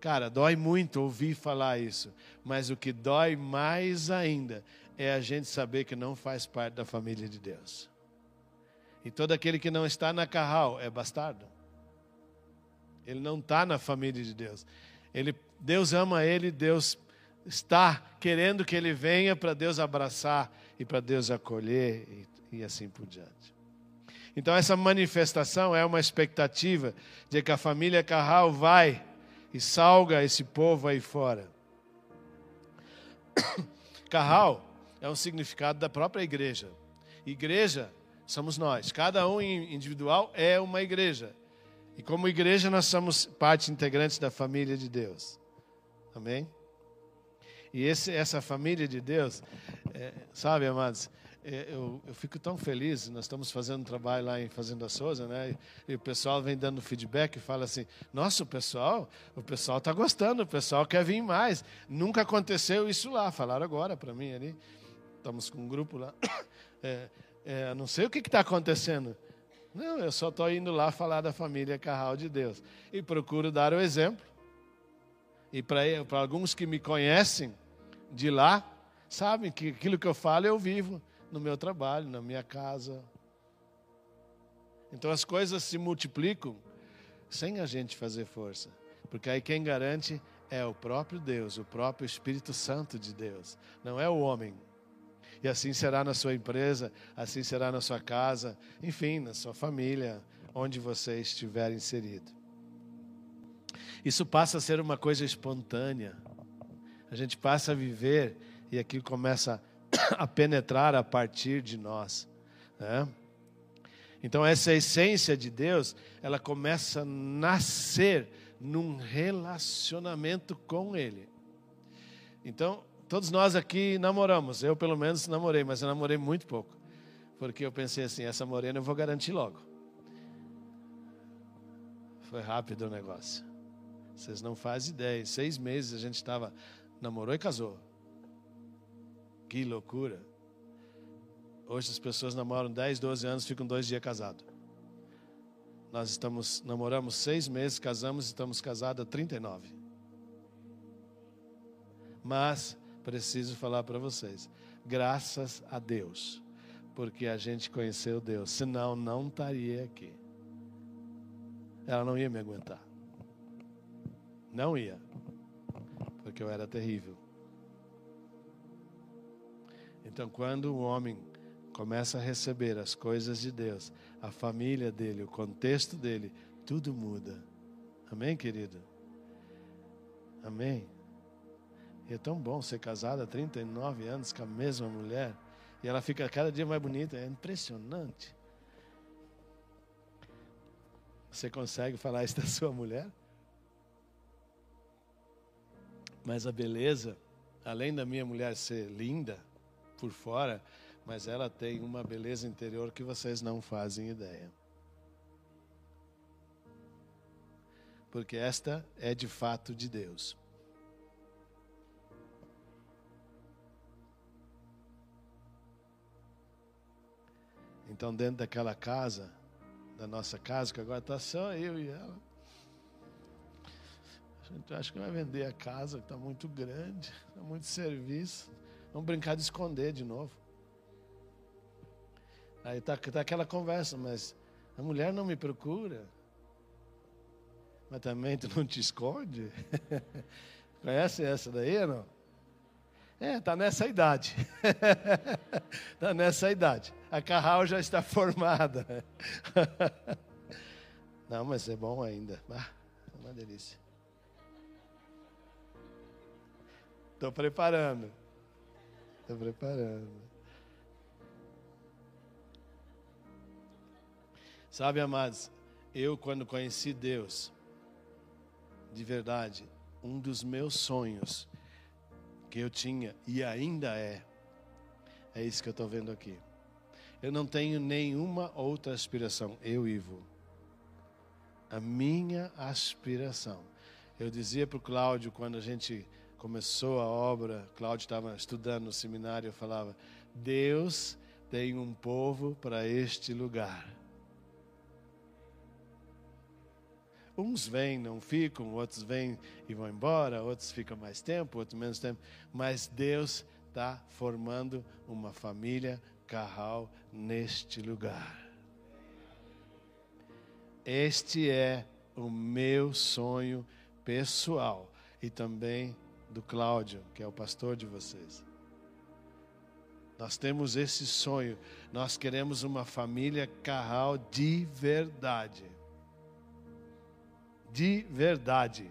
S1: Cara, dói muito ouvir falar isso, mas o que dói mais ainda é a gente saber que não faz parte da família de Deus. E todo aquele que não está na carral é bastardo. Ele não está na família de Deus. Ele, Deus ama ele, Deus está querendo que ele venha para Deus abraçar e para Deus acolher e, e assim por diante. Então, essa manifestação é uma expectativa de que a família Carral vai e salga esse povo aí fora. Carral é um significado da própria igreja. Igreja somos nós, cada um individual é uma igreja. E como igreja, nós somos parte integrante da família de Deus. Amém? E esse, essa família de Deus, é, sabe, amados, eu, eu, fico tão feliz. Nós estamos fazendo um trabalho lá em Fazenda Souza, né? E, e o pessoal vem dando feedback e fala assim: Nossa, o pessoal, o pessoal está gostando, o pessoal quer vir mais. Nunca aconteceu isso lá. Falaram agora para mim ali. Estamos com um grupo lá. É, é, não sei o que está acontecendo. Não, eu só estou indo lá falar da família Carral de Deus. E procuro dar o exemplo. E para alguns que me conhecem de lá, sabem que aquilo que eu falo eu vivo no meu trabalho, na minha casa. Então as coisas se multiplicam sem a gente fazer força. Porque aí quem garante é o próprio Deus, o próprio Espírito Santo de Deus, não é o homem. E assim será na sua empresa, assim será na sua casa, enfim, na sua família, onde você estiver inserido. Isso passa a ser uma coisa espontânea. A gente passa a viver e aquilo começa a penetrar a partir de nós. Né? Então, essa essência de Deus, ela começa a nascer num relacionamento com Ele. Então, todos nós aqui namoramos. Eu, pelo menos, namorei, mas eu namorei muito pouco. Porque eu pensei assim: essa morena eu vou garantir logo. Foi rápido o negócio. Vocês não fazem ideia. Em seis meses a gente estava, namorou e casou. Que loucura. Hoje as pessoas namoram 10, 12 anos, ficam dois dias casados. Nós estamos, namoramos seis meses, casamos e estamos casados há 39. Mas preciso falar para vocês, graças a Deus, porque a gente conheceu Deus, senão não estaria aqui. Ela não ia me aguentar. Não ia, porque eu era terrível. Então, quando o homem começa a receber as coisas de Deus, a família dele, o contexto dele, tudo muda. Amém, querido? Amém? E é tão bom ser casado há 39 anos com a mesma mulher. E ela fica cada dia mais bonita. É impressionante. Você consegue falar isso da sua mulher? Mas a beleza, além da minha mulher ser linda por fora, mas ela tem uma beleza interior que vocês não fazem ideia. Porque esta é de fato de Deus. Então, dentro daquela casa, da nossa casa, que agora está só eu e ela, a gente acha que vai vender a casa, que está muito grande, está muito serviço. Vamos brincar de esconder de novo. Aí está tá aquela conversa, mas a mulher não me procura. Mas também tu não te esconde? Conhece essa daí não? É, está nessa idade. Está nessa idade. A carral já está formada. Não, mas é bom ainda. Ah, é uma delícia. Estou preparando. Estou preparando. Sabe, amados, eu quando conheci Deus, de verdade, um dos meus sonhos que eu tinha e ainda é. É isso que eu estou vendo aqui. Eu não tenho nenhuma outra aspiração, eu, Ivo. A minha aspiração. Eu dizia para o Cláudio, quando a gente começou a obra, Cláudio estava estudando no seminário, eu falava: Deus tem um povo para este lugar. Uns vêm, não ficam, outros vêm e vão embora, outros ficam mais tempo, outros menos tempo. Mas Deus está formando uma família carral neste lugar. Este é o meu sonho pessoal e também do Cláudio, que é o pastor de vocês. Nós temos esse sonho, nós queremos uma família carral de verdade de verdade.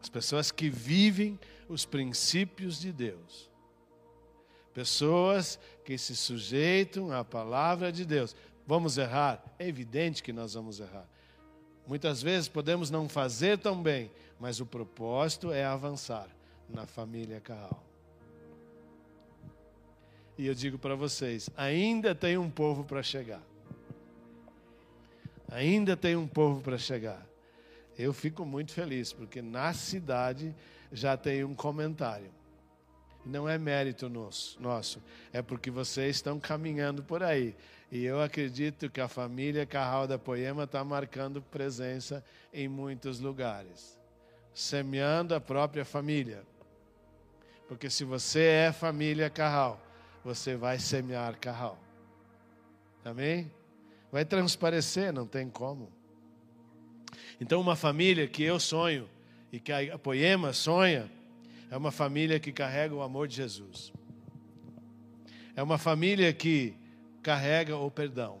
S1: As pessoas que vivem os princípios de Deus. Pessoas que se sujeitam à palavra de Deus. Vamos errar? É evidente que nós vamos errar. Muitas vezes podemos não fazer tão bem, mas o propósito é avançar na família Carral. E eu digo para vocês: ainda tem um povo para chegar. Ainda tem um povo para chegar. Eu fico muito feliz, porque na cidade já tem um comentário. Não é mérito nosso, é porque vocês estão caminhando por aí. E eu acredito que a família Carral da Poema está marcando presença em muitos lugares, semeando a própria família. Porque se você é família Carral, você vai semear Carral. Amém? Vai transparecer, não tem como. Então, uma família que eu sonho e que a Poema sonha, é uma família que carrega o amor de Jesus. É uma família que carrega o perdão.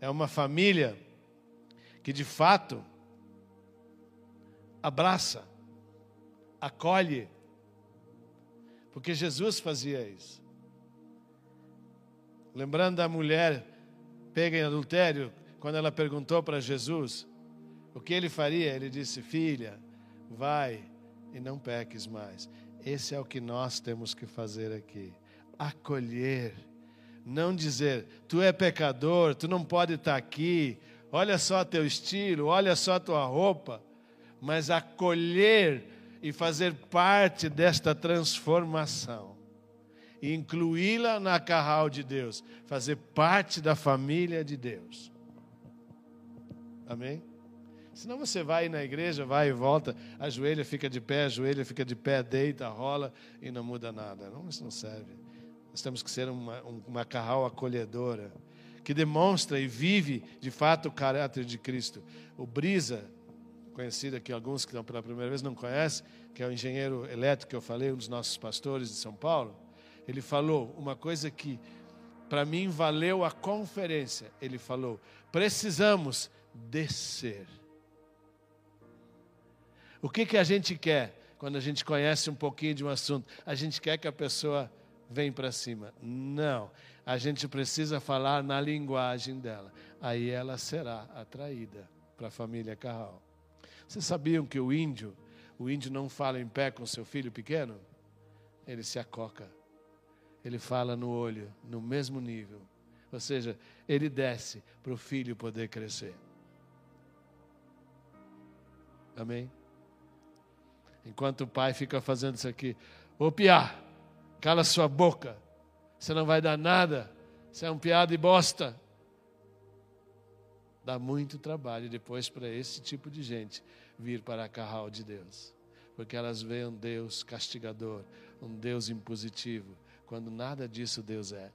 S1: É uma família que de fato abraça, acolhe, Porque Jesus fazia isso. Lembrando da mulher pega em adultério, quando ela perguntou para Jesus o que ele faria, ele disse: Filha, vai e não peques mais. Esse é o que nós temos que fazer aqui: acolher. Não dizer, tu é pecador, tu não pode estar aqui, olha só teu estilo, olha só tua roupa, mas acolher e fazer parte desta transformação incluí-la na carral de Deus, fazer parte da família de Deus. Amém? Senão você vai na igreja, vai e volta, ajoelha, fica de pé, ajoelha, fica de pé, deita, rola e não muda nada. Não, isso não serve. Nós temos que ser uma, uma carral acolhedora, que demonstra e vive de fato o caráter de Cristo. O Brisa, conhecido aqui, alguns que estão pela primeira vez não conhecem, que é o engenheiro elétrico que eu falei, um dos nossos pastores de São Paulo ele falou uma coisa que para mim valeu a conferência. Ele falou: precisamos descer. O que, que a gente quer quando a gente conhece um pouquinho de um assunto? A gente quer que a pessoa venha para cima. Não. A gente precisa falar na linguagem dela. Aí ela será atraída para a família Carral. Vocês sabiam que o índio, o índio não fala em pé com seu filho pequeno? Ele se acoca ele fala no olho, no mesmo nível. Ou seja, ele desce para o filho poder crescer. Amém? Enquanto o pai fica fazendo isso aqui, ô piá, cala sua boca, você não vai dar nada, você é um piá de bosta. Dá muito trabalho depois para esse tipo de gente vir para a carral de Deus, porque elas veem um Deus castigador, um Deus impositivo, quando nada disso Deus é.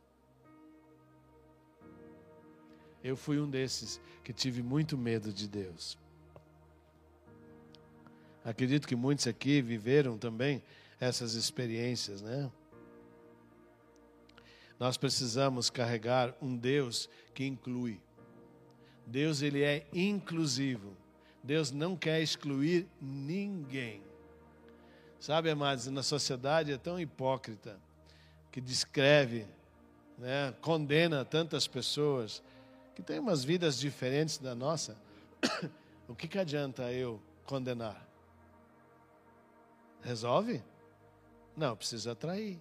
S1: Eu fui um desses que tive muito medo de Deus. Acredito que muitos aqui viveram também essas experiências, né? Nós precisamos carregar um Deus que inclui. Deus ele é inclusivo. Deus não quer excluir ninguém. Sabe, amados, na sociedade é tão hipócrita que descreve, né, condena tantas pessoas que têm umas vidas diferentes da nossa, o que, que adianta eu condenar? Resolve? Não, precisa atrair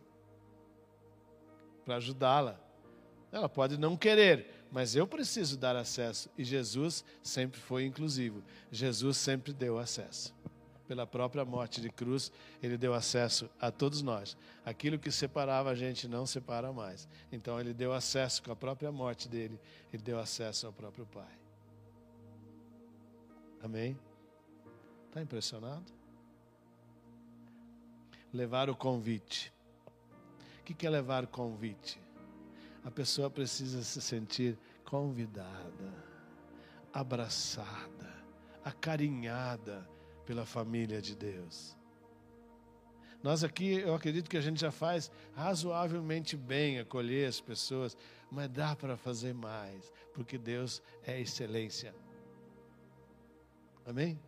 S1: para ajudá-la. Ela pode não querer, mas eu preciso dar acesso. E Jesus sempre foi inclusivo. Jesus sempre deu acesso pela própria morte de cruz, ele deu acesso a todos nós. Aquilo que separava a gente não separa mais. Então ele deu acesso com a própria morte dele, ele deu acesso ao próprio Pai. Amém? Está impressionado? Levar o convite. O que é levar o convite? A pessoa precisa se sentir convidada, abraçada, acarinhada pela família de Deus. Nós aqui, eu acredito que a gente já faz razoavelmente bem acolher as pessoas, mas dá para fazer mais, porque Deus é excelência. Amém?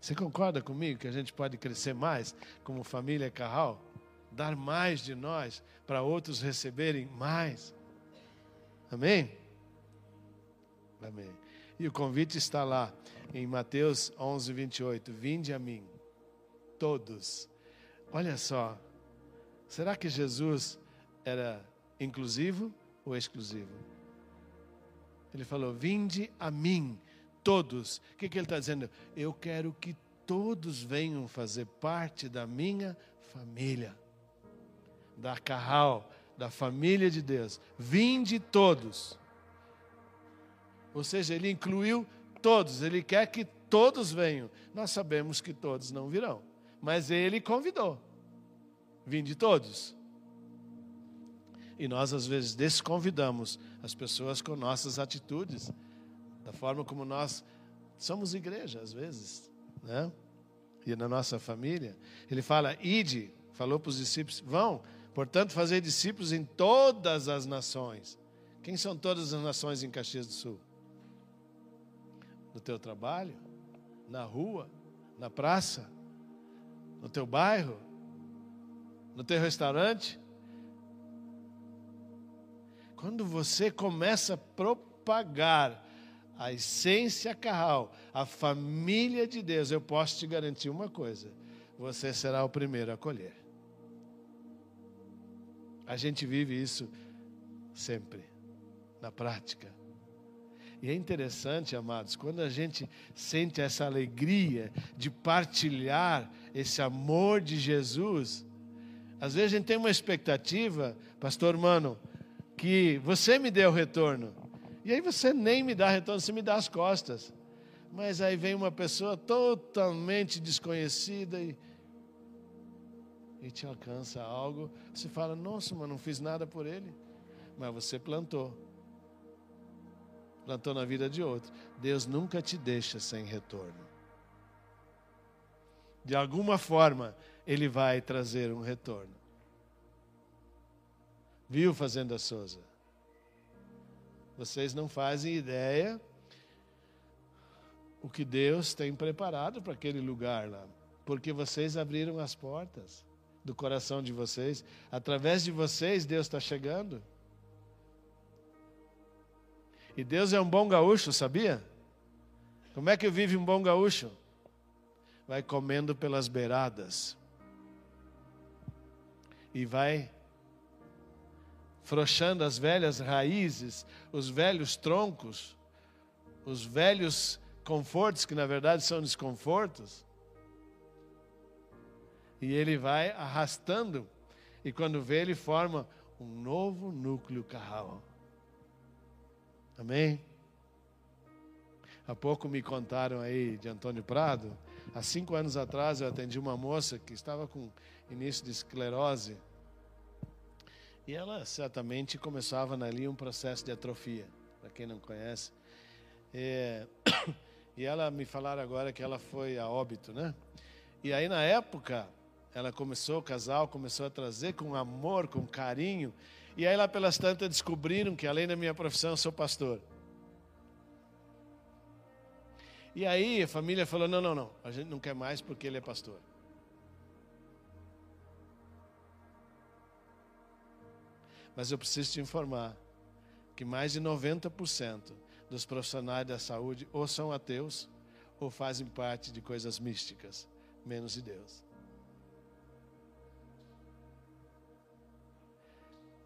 S1: Você concorda comigo que a gente pode crescer mais como família Carral? Dar mais de nós para outros receberem mais? Amém? Amém. E o convite está lá em Mateus 11, 28. Vinde a mim, todos. Olha só, será que Jesus era inclusivo ou exclusivo? Ele falou: Vinde a mim, todos. O que, que ele está dizendo? Eu quero que todos venham fazer parte da minha família, da Carral, da família de Deus. Vinde todos. Ou seja, ele incluiu todos, ele quer que todos venham. Nós sabemos que todos não virão, mas ele convidou. Vinde todos. E nós às vezes desconvidamos as pessoas com nossas atitudes, da forma como nós somos igreja às vezes, né? E na nossa família, ele fala: "Ide", falou para os discípulos: "Vão, portanto, fazer discípulos em todas as nações". Quem são todas as nações em Caxias do Sul? no teu trabalho, na rua, na praça, no teu bairro. no teu restaurante. Quando você começa a propagar a essência carral, a família de Deus, eu posso te garantir uma coisa: você será o primeiro a colher. A gente vive isso sempre, na prática. E é interessante, amados, quando a gente sente essa alegria de partilhar esse amor de Jesus, às vezes a gente tem uma expectativa, pastor mano, que você me dê o retorno. E aí você nem me dá retorno, você me dá as costas. Mas aí vem uma pessoa totalmente desconhecida e, e te alcança algo. Você fala, nossa, mas não fiz nada por ele. Mas você plantou. Plantou na vida de outro. Deus nunca te deixa sem retorno. De alguma forma, Ele vai trazer um retorno. Viu, Fazenda Souza? Vocês não fazem ideia o que Deus tem preparado para aquele lugar lá, porque vocês abriram as portas do coração de vocês, através de vocês Deus está chegando. E Deus é um bom gaúcho, sabia? Como é que vive um bom gaúcho? Vai comendo pelas beiradas e vai frouxando as velhas raízes, os velhos troncos, os velhos confortos, que na verdade são desconfortos. E ele vai arrastando, e quando vê, ele forma um novo núcleo carral. Amém? Há pouco me contaram aí de Antônio Prado. Há cinco anos atrás eu atendi uma moça que estava com início de esclerose e ela certamente começava ali um processo de atrofia, para quem não conhece. É, e ela me falaram agora que ela foi a óbito, né? E aí na época, ela começou, o casal começou a trazer com amor, com carinho. E aí lá pelas tantas descobriram que além da minha profissão eu sou pastor. E aí a família falou: não, não, não, a gente não quer mais porque ele é pastor. Mas eu preciso te informar que mais de 90% dos profissionais da saúde ou são ateus ou fazem parte de coisas místicas, menos de Deus.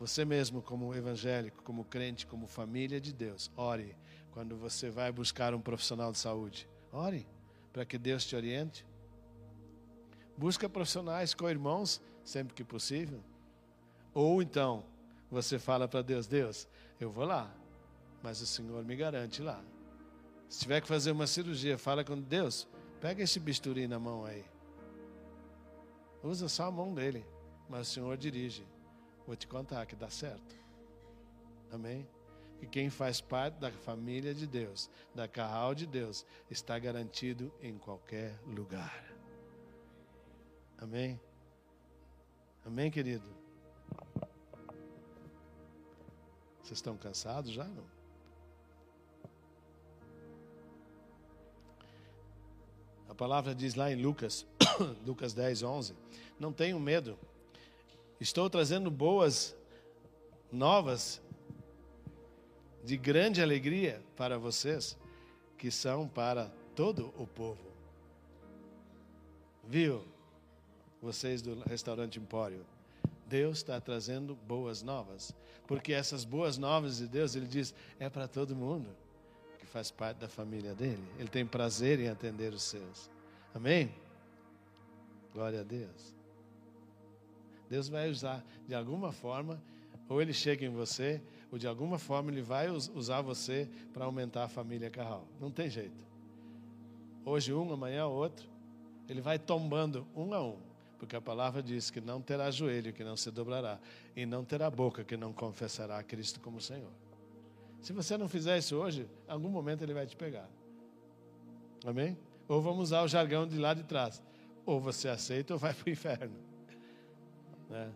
S1: Você mesmo, como evangélico, como crente, como família de Deus, ore quando você vai buscar um profissional de saúde. Ore para que Deus te oriente. Busca profissionais com irmãos sempre que possível. Ou então, você fala para Deus: Deus, eu vou lá, mas o Senhor me garante lá. Se tiver que fazer uma cirurgia, fala com Deus: pega esse bisturi na mão aí. Usa só a mão dele, mas o Senhor dirige. Vou te contar que dá certo. Amém? E quem faz parte da família de Deus, da carral de Deus, está garantido em qualquer lugar. Amém? Amém, querido? Vocês estão cansados já? Não? A palavra diz lá em Lucas, Lucas 10, 11: Não tenham medo, estou trazendo boas novas de grande alegria para vocês, que são para todo o povo. Viu? Vocês do restaurante Empório. Deus está trazendo boas novas. Porque essas boas novas de Deus, Ele diz, é para todo mundo que faz parte da família dele. Ele tem prazer em atender os seus. Amém? Glória a Deus. Deus vai usar de alguma forma, ou Ele chega em você, ou de alguma forma Ele vai usar você para aumentar a família Carral. Não tem jeito. Hoje um, amanhã outro. Ele vai tombando um a um porque a palavra diz que não terá joelho que não se dobrará, e não terá boca que não confessará a Cristo como Senhor. Se você não fizer isso hoje, em algum momento ele vai te pegar. Amém? Ou vamos usar o jargão de lá de trás. Ou você aceita ou vai para o inferno. Né?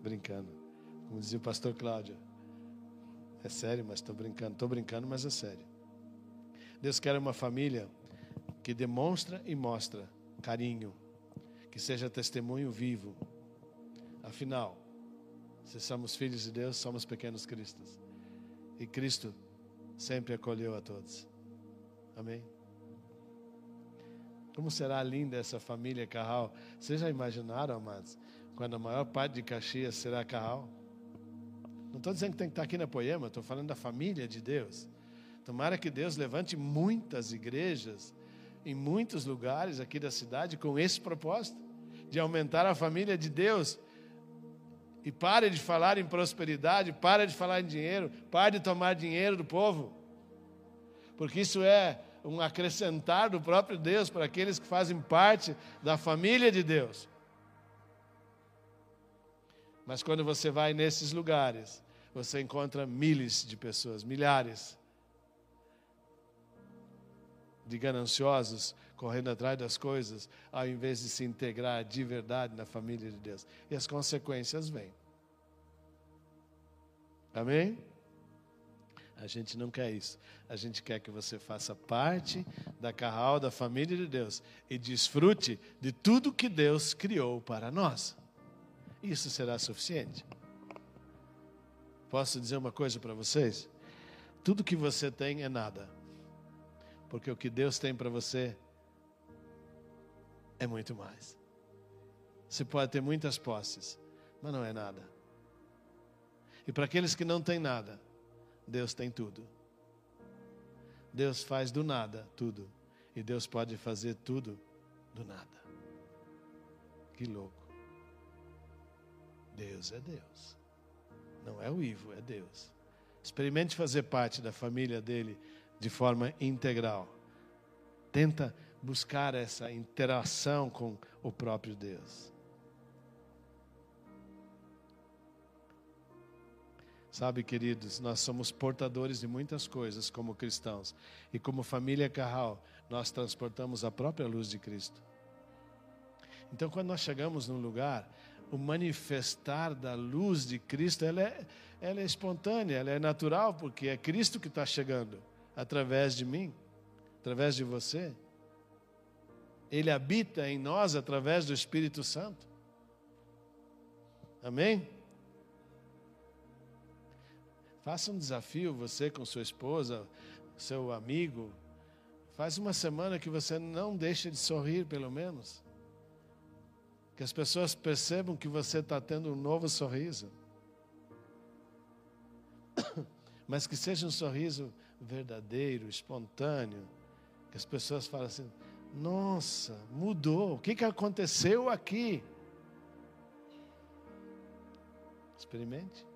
S1: Brincando. Como dizia o pastor Cláudio. É sério, mas estou brincando. Estou brincando, mas é sério. Deus quer uma família que demonstra e mostra carinho, que seja testemunho vivo. Afinal, se somos filhos de Deus, somos pequenos cristos. E Cristo sempre acolheu a todos. Amém? Como será linda essa família Carral? Vocês já imaginaram, amados, quando a maior parte de Caxias será Carral? Não estou dizendo que tem que estar aqui na Poema, estou falando da família de Deus. Tomara que Deus levante muitas igrejas em muitos lugares aqui da cidade com esse propósito de aumentar a família de Deus. E pare de falar em prosperidade, pare de falar em dinheiro, pare de tomar dinheiro do povo. Porque isso é um acrescentar do próprio Deus para aqueles que fazem parte da família de Deus. Mas quando você vai nesses lugares, você encontra milhares de pessoas, milhares de gananciosos correndo atrás das coisas, ao invés de se integrar de verdade na família de Deus. E as consequências vêm. Amém? A gente não quer isso. A gente quer que você faça parte da carral da família de Deus e desfrute de tudo que Deus criou para nós. Isso será suficiente. Posso dizer uma coisa para vocês? Tudo que você tem é nada. Porque o que Deus tem para você é muito mais. Você pode ter muitas posses, mas não é nada. E para aqueles que não têm nada, Deus tem tudo. Deus faz do nada tudo. E Deus pode fazer tudo do nada. Que louco. Deus é Deus. Não é o Ivo, é Deus. Experimente fazer parte da família dele de forma integral. Tenta buscar essa interação com o próprio Deus. Sabe, queridos, nós somos portadores de muitas coisas como cristãos. E como família Carral, nós transportamos a própria luz de Cristo. Então, quando nós chegamos num lugar, o manifestar da luz de Cristo, ela é, ela é espontânea, ela é natural, porque é Cristo que está chegando através de mim, através de você. Ele habita em nós através do Espírito Santo. Amém? Faça um desafio, você com sua esposa, seu amigo. Faz uma semana que você não deixa de sorrir, pelo menos. Que as pessoas percebam que você está tendo um novo sorriso. Mas que seja um sorriso verdadeiro, espontâneo. Que as pessoas falem assim: nossa, mudou. O que, que aconteceu aqui? Experimente.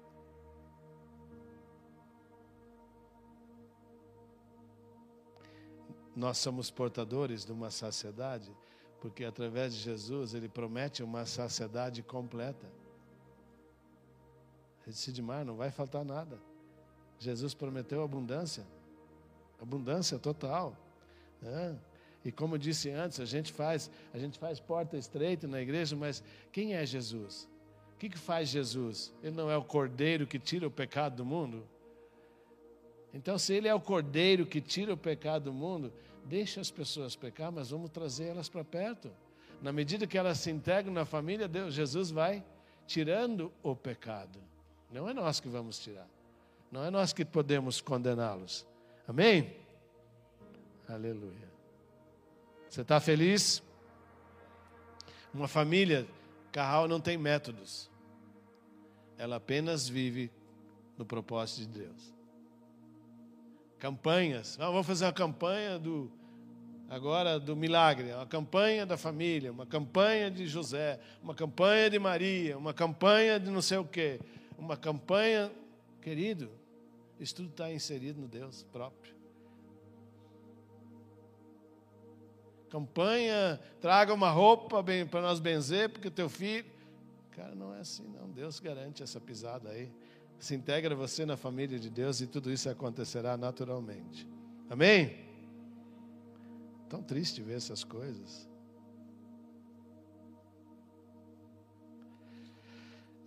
S1: Nós somos portadores de uma saciedade, porque através de Jesus ele promete uma saciedade completa. Sidmar, não vai faltar nada. Jesus prometeu abundância, abundância total. Né? E como disse antes, a gente faz, a gente faz porta estreita na igreja, mas quem é Jesus? O que, que faz Jesus? Ele não é o cordeiro que tira o pecado do mundo? Então, se Ele é o cordeiro que tira o pecado do mundo, deixa as pessoas pecar, mas vamos trazer elas para perto. Na medida que elas se integram na família, Deus, Jesus vai tirando o pecado. Não é nós que vamos tirar. Não é nós que podemos condená-los. Amém? Aleluia. Você está feliz? Uma família, Carral não tem métodos. Ela apenas vive no propósito de Deus campanhas. Ah, vamos fazer uma campanha do agora do milagre, uma campanha da família, uma campanha de José, uma campanha de Maria, uma campanha de não sei o quê, uma campanha, querido, isso tudo está inserido no Deus próprio. Campanha, traga uma roupa para nós benzer, porque teu filho. Cara, não é assim, não. Deus garante essa pisada aí se integra você na família de Deus e tudo isso acontecerá naturalmente. Amém? Tão triste ver essas coisas.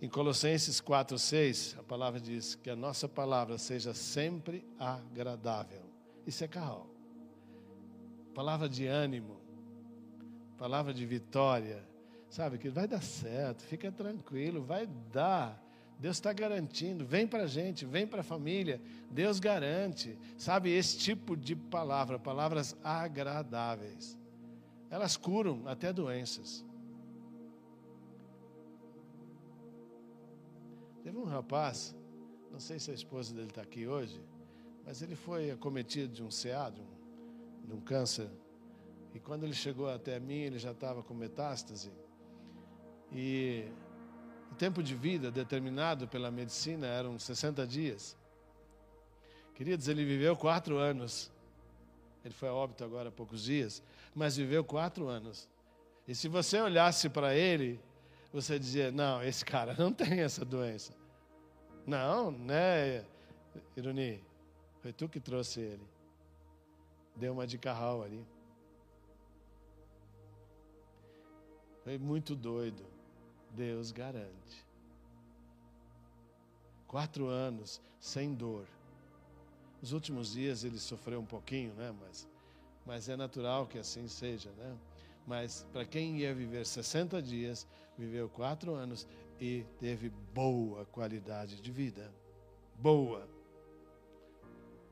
S1: Em Colossenses 4:6, a palavra diz que a nossa palavra seja sempre agradável. Isso é carro. Palavra de ânimo, palavra de vitória, Sabe que vai dar certo, fica tranquilo, vai dar. Deus está garantindo. Vem para a gente, vem para a família. Deus garante. Sabe, esse tipo de palavra, palavras agradáveis, elas curam até doenças. Teve um rapaz, não sei se a esposa dele está aqui hoje, mas ele foi acometido de um CA, de um, de um câncer. E quando ele chegou até mim, ele já estava com metástase. E o tempo de vida determinado pela medicina eram 60 dias. Queridos, ele viveu quatro anos. Ele foi a óbito agora há poucos dias, mas viveu quatro anos. E se você olhasse para ele, você dizia: Não, esse cara não tem essa doença. Não, né, Ironi? Foi tu que trouxe ele. Deu uma de carral ali. Foi muito doido. Deus garante. Quatro anos sem dor. Os últimos dias ele sofreu um pouquinho, né? Mas, mas é natural que assim seja, né? Mas para quem ia viver 60 dias, viveu quatro anos e teve boa qualidade de vida. Boa.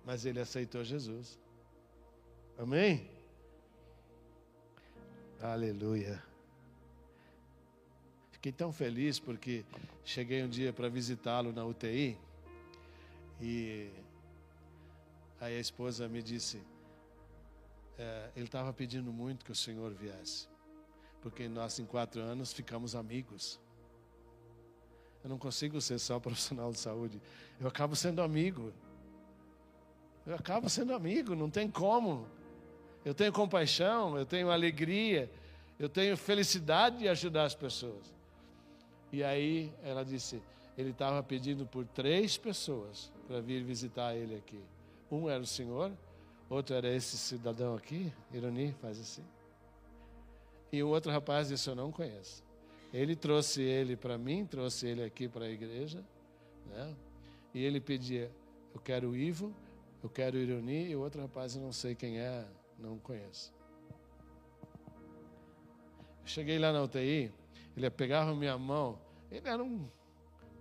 S1: Mas ele aceitou Jesus. Amém? Aleluia. Fiquei tão feliz porque cheguei um dia para visitá-lo na UTI e aí a esposa me disse: é, ele estava pedindo muito que o Senhor viesse, porque nós em quatro anos ficamos amigos. Eu não consigo ser só profissional de saúde. Eu acabo sendo amigo. Eu acabo sendo amigo, não tem como. Eu tenho compaixão, eu tenho alegria, eu tenho felicidade de ajudar as pessoas. E aí ela disse: ele estava pedindo por três pessoas para vir visitar ele aqui. Um era o senhor, outro era esse cidadão aqui, Ironi, faz assim. E o outro rapaz disse: Eu não conheço. Ele trouxe ele para mim, trouxe ele aqui para a igreja, né? E ele pedia: Eu quero o Ivo, eu quero o Ironi, e o outro rapaz eu não sei quem é, não conheço. Cheguei lá na UTI, ele pegava minha mão, ele era um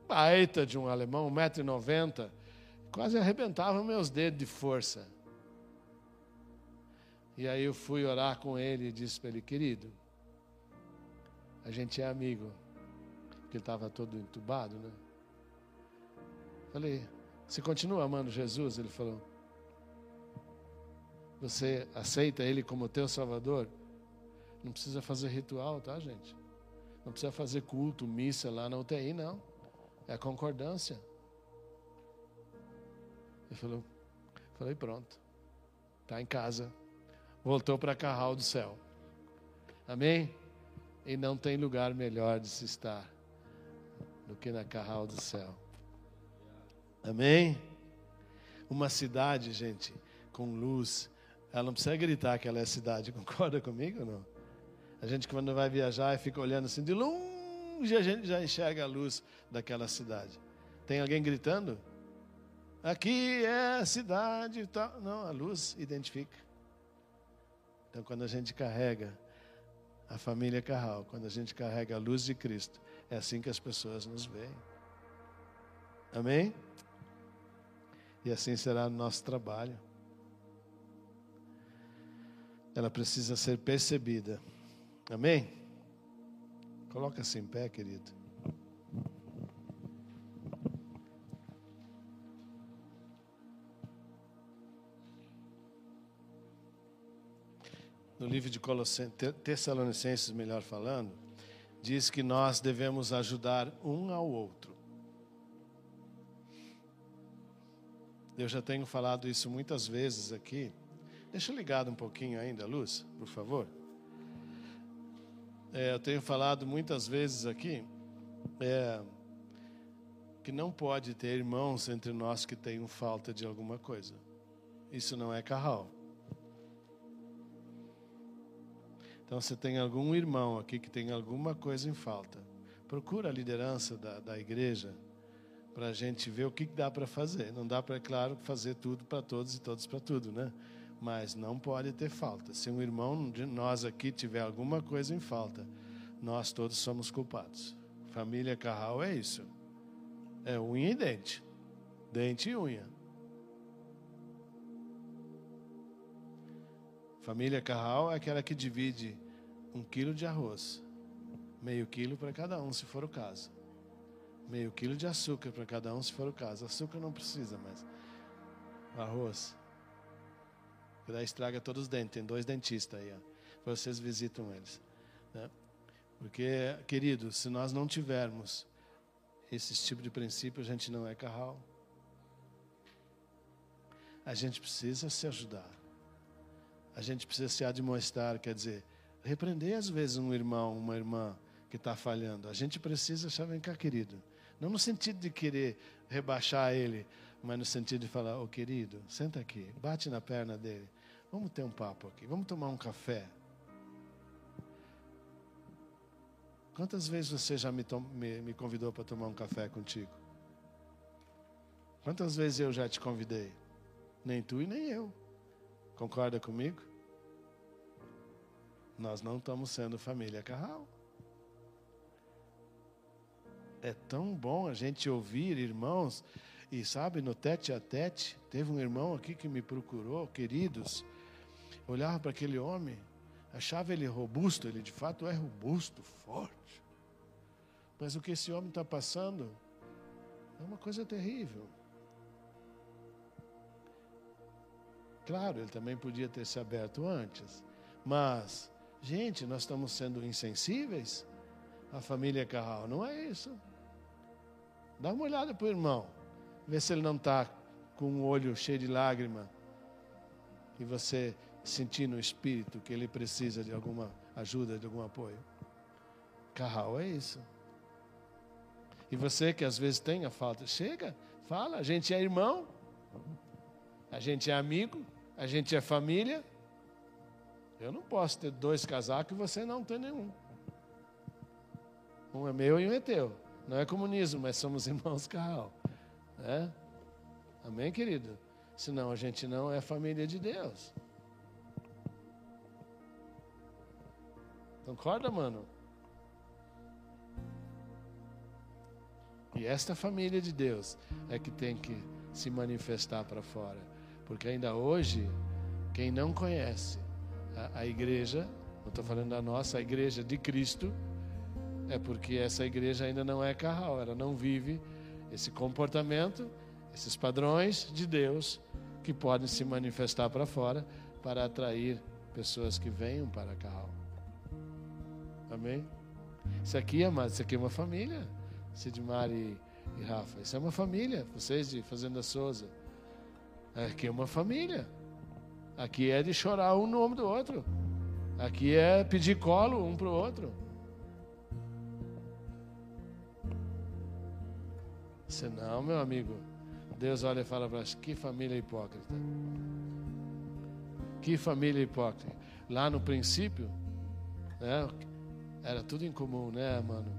S1: baita de um alemão, 1,90m, quase arrebentava meus dedos de força. E aí eu fui orar com ele e disse para ele, querido, a gente é amigo. Porque ele estava todo entubado, né? Falei, você continua amando Jesus? Ele falou, você aceita Ele como teu Salvador? Não precisa fazer ritual, tá, gente? Não precisa fazer culto, missa lá na UTI, não. É a concordância. Ele falou, falei, pronto. Está em casa. Voltou para Carral do Céu. Amém? E não tem lugar melhor de se estar do que na carral do céu. Amém? Uma cidade, gente, com luz, ela não precisa gritar que ela é cidade, concorda comigo ou não? A gente, quando vai viajar, fica olhando assim, de longe a gente já enxerga a luz daquela cidade. Tem alguém gritando? Aqui é a cidade. Tal. Não, a luz identifica. Então, quando a gente carrega a família Carral, quando a gente carrega a luz de Cristo, é assim que as pessoas nos veem. Amém? E assim será no nosso trabalho. Ela precisa ser percebida. Amém? Coloca-se em pé, querido. no livro de Tessalonicenses, melhor falando, diz que nós devemos ajudar um ao outro. Eu já tenho falado isso muitas vezes aqui. Deixa ligado um pouquinho ainda a luz, por favor. É, eu tenho falado muitas vezes aqui é, que não pode ter irmãos entre nós que tenham falta de alguma coisa. Isso não é carral. Então, se tem algum irmão aqui que tem alguma coisa em falta, procura a liderança da, da igreja para a gente ver o que dá para fazer. Não dá para, é claro, fazer tudo para todos e todos para tudo, né? Mas não pode ter falta. Se um irmão de nós aqui tiver alguma coisa em falta, nós todos somos culpados. Família Carral é isso. É unha e dente. Dente e unha. Família Carral é aquela que divide um quilo de arroz, meio quilo para cada um, se for o caso. Meio quilo de açúcar para cada um, se for o caso. Açúcar não precisa, mas arroz. Que daí estraga todos os dentes. Tem dois dentistas aí, ó. Vocês visitam eles. Né? Porque, querido, se nós não tivermos esse tipo de princípio, a gente não é carral. A gente precisa se ajudar a gente precisa se admoestar, quer dizer, repreender às vezes um irmão, uma irmã que está falhando. A gente precisa achar, vem cá, querido. Não no sentido de querer rebaixar ele, mas no sentido de falar, ô oh, querido, senta aqui, bate na perna dele. Vamos ter um papo aqui, vamos tomar um café. Quantas vezes você já me, me, me convidou para tomar um café contigo? Quantas vezes eu já te convidei? Nem tu e nem eu. Concorda comigo? Nós não estamos sendo família Carral. É tão bom a gente ouvir irmãos, e sabe, no tete a tete, teve um irmão aqui que me procurou, queridos, olhava para aquele homem, achava ele robusto, ele de fato é robusto, forte. Mas o que esse homem está passando é uma coisa terrível. Claro, ele também podia ter se aberto antes. Mas, gente, nós estamos sendo insensíveis? A família Carral, não é isso. Dá uma olhada para o irmão. Vê se ele não está com um olho cheio de lágrima. E você sentir no espírito que ele precisa de alguma ajuda, de algum apoio. Carral é isso. E você que às vezes tem a falta, chega, fala, a gente é irmão, a gente é amigo, a gente é família. Eu não posso ter dois casacos e você não ter nenhum. Um é meu e um é teu. Não é comunismo, mas somos irmãos carral. É? Amém, querido? Senão a gente não é família de Deus. Concorda, mano? E esta família de Deus é que tem que se manifestar para fora. Porque ainda hoje, quem não conhece a, a igreja, não estou falando da nossa, a igreja de Cristo, é porque essa igreja ainda não é carral, ela não vive esse comportamento, esses padrões de Deus que podem se manifestar para fora para atrair pessoas que venham para carral. Amém? Isso aqui, amados, isso aqui é uma família. Sidmar e, e Rafa, isso é uma família. Vocês de Fazenda Souza. Aqui é uma família. Aqui é de chorar um no ombro do outro. Aqui é pedir colo um para o outro. Senão, meu amigo, Deus olha e fala para nós: que família hipócrita. Que família hipócrita. Lá no princípio, né, era tudo em comum, né, mano?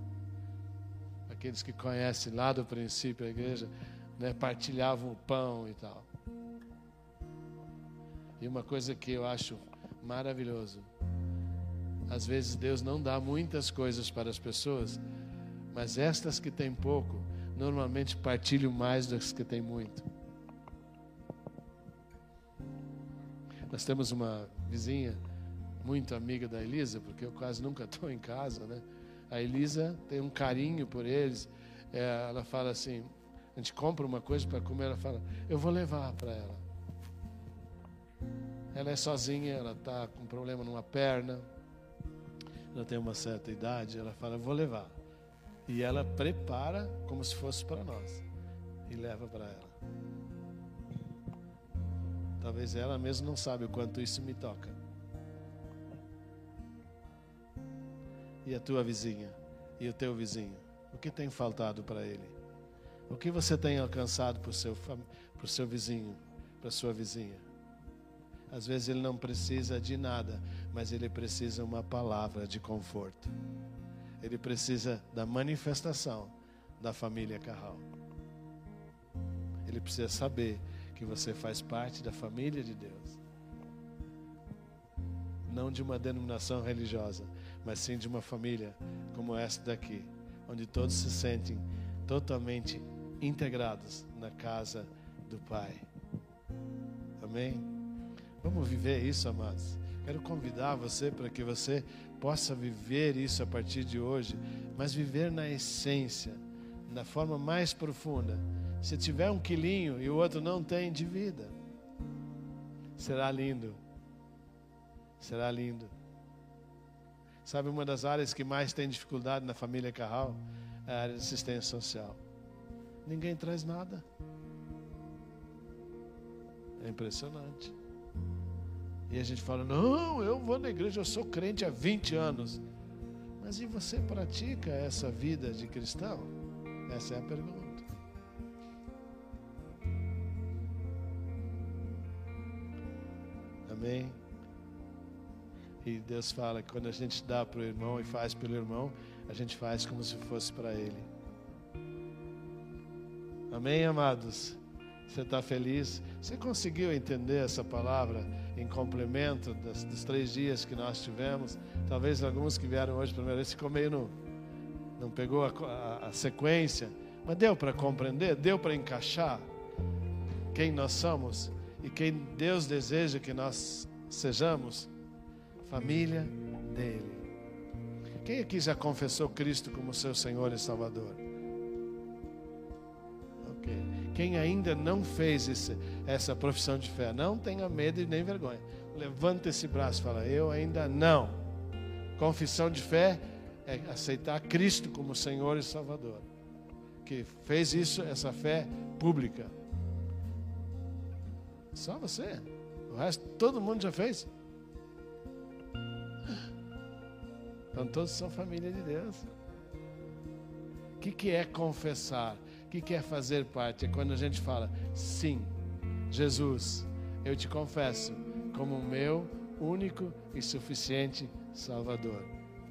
S1: Aqueles que conhecem lá do princípio a igreja, né, partilhavam o pão e tal. E uma coisa que eu acho maravilhoso, às vezes Deus não dá muitas coisas para as pessoas, mas estas que têm pouco, normalmente partilham mais das que têm muito. Nós temos uma vizinha muito amiga da Elisa, porque eu quase nunca estou em casa, né? A Elisa tem um carinho por eles. É, ela fala assim: a gente compra uma coisa para comer, ela fala, eu vou levar para ela. Ela é sozinha, ela está com problema numa perna, ela tem uma certa idade, ela fala, vou levar. E ela prepara como se fosse para nós e leva para ela. Talvez ela mesma não sabe o quanto isso me toca. E a tua vizinha? E o teu vizinho? O que tem faltado para ele? O que você tem alcançado para o seu, seu vizinho, para sua vizinha? Às vezes ele não precisa de nada, mas ele precisa uma palavra de conforto. Ele precisa da manifestação da família Carral. Ele precisa saber que você faz parte da família de Deus. Não de uma denominação religiosa, mas sim de uma família como esta daqui, onde todos se sentem totalmente integrados na casa do Pai. Amém? Vamos viver isso, amados. Quero convidar você para que você possa viver isso a partir de hoje, mas viver na essência, na forma mais profunda. Se tiver um quilinho e o outro não tem, de vida. Será lindo. Será lindo. Sabe, uma das áreas que mais tem dificuldade na família Carral é a área de assistência social. Ninguém traz nada. É impressionante. E a gente fala: não, eu vou na igreja, eu sou crente há 20 anos. Mas e você pratica essa vida de cristão? Essa é a pergunta. Amém? E Deus fala que quando a gente dá para o irmão e faz pelo irmão, a gente faz como se fosse para ele. Amém, amados? Você está feliz? Você conseguiu entender essa palavra em complemento dos, dos, três dias que nós tivemos? Talvez alguns que vieram hoje primeira vez ficou meio no, não pegou a, a, a sequência, mas deu para compreender, deu para encaixar quem nós somos e quem Deus deseja que nós sejamos família dele. Quem aqui já confessou Cristo como seu Senhor e Salvador? Ok. Quem ainda não fez esse, essa profissão de fé, não tenha medo e nem vergonha. Levanta esse braço e fala: Eu ainda não. Confissão de fé é aceitar Cristo como Senhor e Salvador. Que fez isso, essa fé pública. Só você. O resto, todo mundo já fez. Então todos são família de Deus. O que, que é confessar? Que, que é fazer parte? É quando a gente fala, sim, Jesus, eu te confesso como meu único e suficiente Salvador.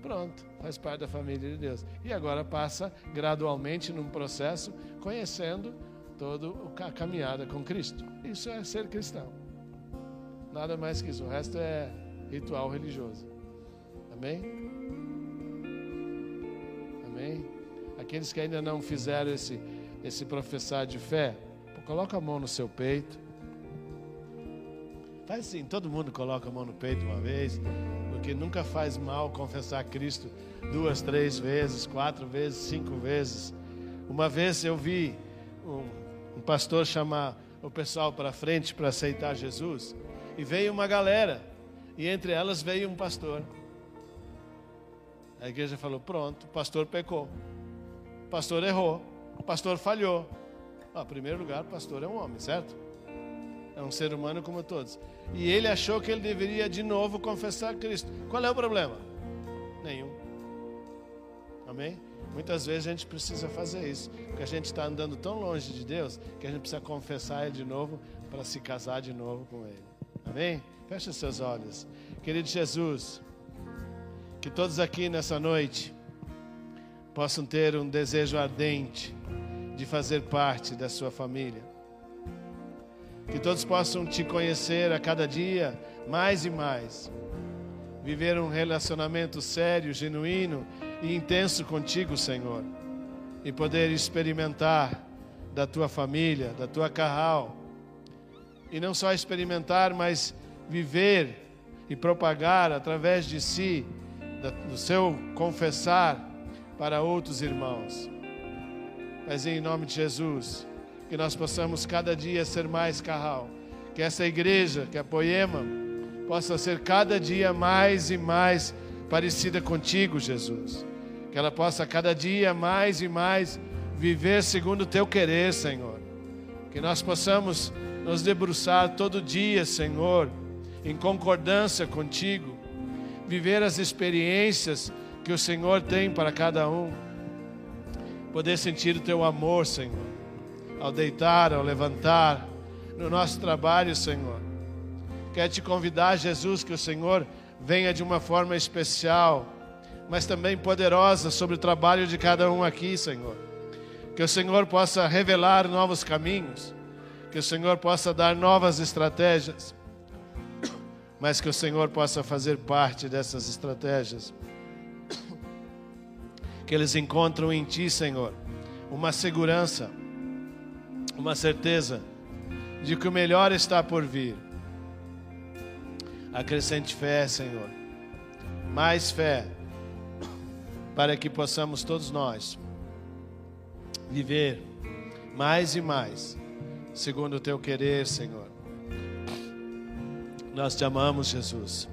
S1: Pronto, faz parte da família de Deus. E agora passa gradualmente num processo conhecendo toda a caminhada com Cristo. Isso é ser cristão. Nada mais que isso. O resto é ritual religioso. Amém? Amém? Aqueles que ainda não fizeram esse, esse professar de fé, coloca a mão no seu peito. Faz assim, todo mundo coloca a mão no peito uma vez, porque nunca faz mal confessar Cristo duas, três vezes, quatro vezes, cinco vezes. Uma vez eu vi um, um pastor chamar o pessoal para frente para aceitar Jesus, e veio uma galera, e entre elas veio um pastor. A igreja falou: pronto, o pastor pecou, o pastor errou, pastor falhou. Em primeiro lugar, o pastor é um homem, certo? É um ser humano como todos. E ele achou que ele deveria de novo confessar Cristo. Qual é o problema? Nenhum. Amém? Muitas vezes a gente precisa fazer isso, porque a gente está andando tão longe de Deus que a gente precisa confessar Ele de novo para se casar de novo com Ele. Amém? Feche seus olhos. Querido Jesus, que todos aqui nessa noite possam ter um desejo ardente de fazer parte da sua família. Que todos possam te conhecer a cada dia mais e mais. Viver um relacionamento sério, genuíno e intenso contigo, Senhor. E poder experimentar da tua família, da tua carral. E não só experimentar, mas viver e propagar através de si do seu confessar para outros irmãos. Mas em nome de Jesus, que nós possamos cada dia ser mais carral, que essa igreja, que é a Poema, possa ser cada dia mais e mais parecida contigo, Jesus. Que ela possa cada dia mais e mais viver segundo o teu querer, Senhor. Que nós possamos nos debruçar todo dia, Senhor, em concordância contigo viver as experiências que o Senhor tem para cada um. Poder sentir o teu amor, Senhor, ao deitar, ao levantar, no nosso trabalho, Senhor. Quero te convidar, Jesus, que o Senhor venha de uma forma especial, mas também poderosa sobre o trabalho de cada um aqui, Senhor. Que o Senhor possa revelar novos caminhos, que o Senhor possa dar novas estratégias mas que o Senhor possa fazer parte dessas estratégias que eles encontram em Ti, Senhor, uma segurança, uma certeza de que o melhor está por vir. Acrescente fé, Senhor, mais fé, para que possamos todos nós viver mais e mais, segundo o Teu querer, Senhor. Nós te amamos, Jesus.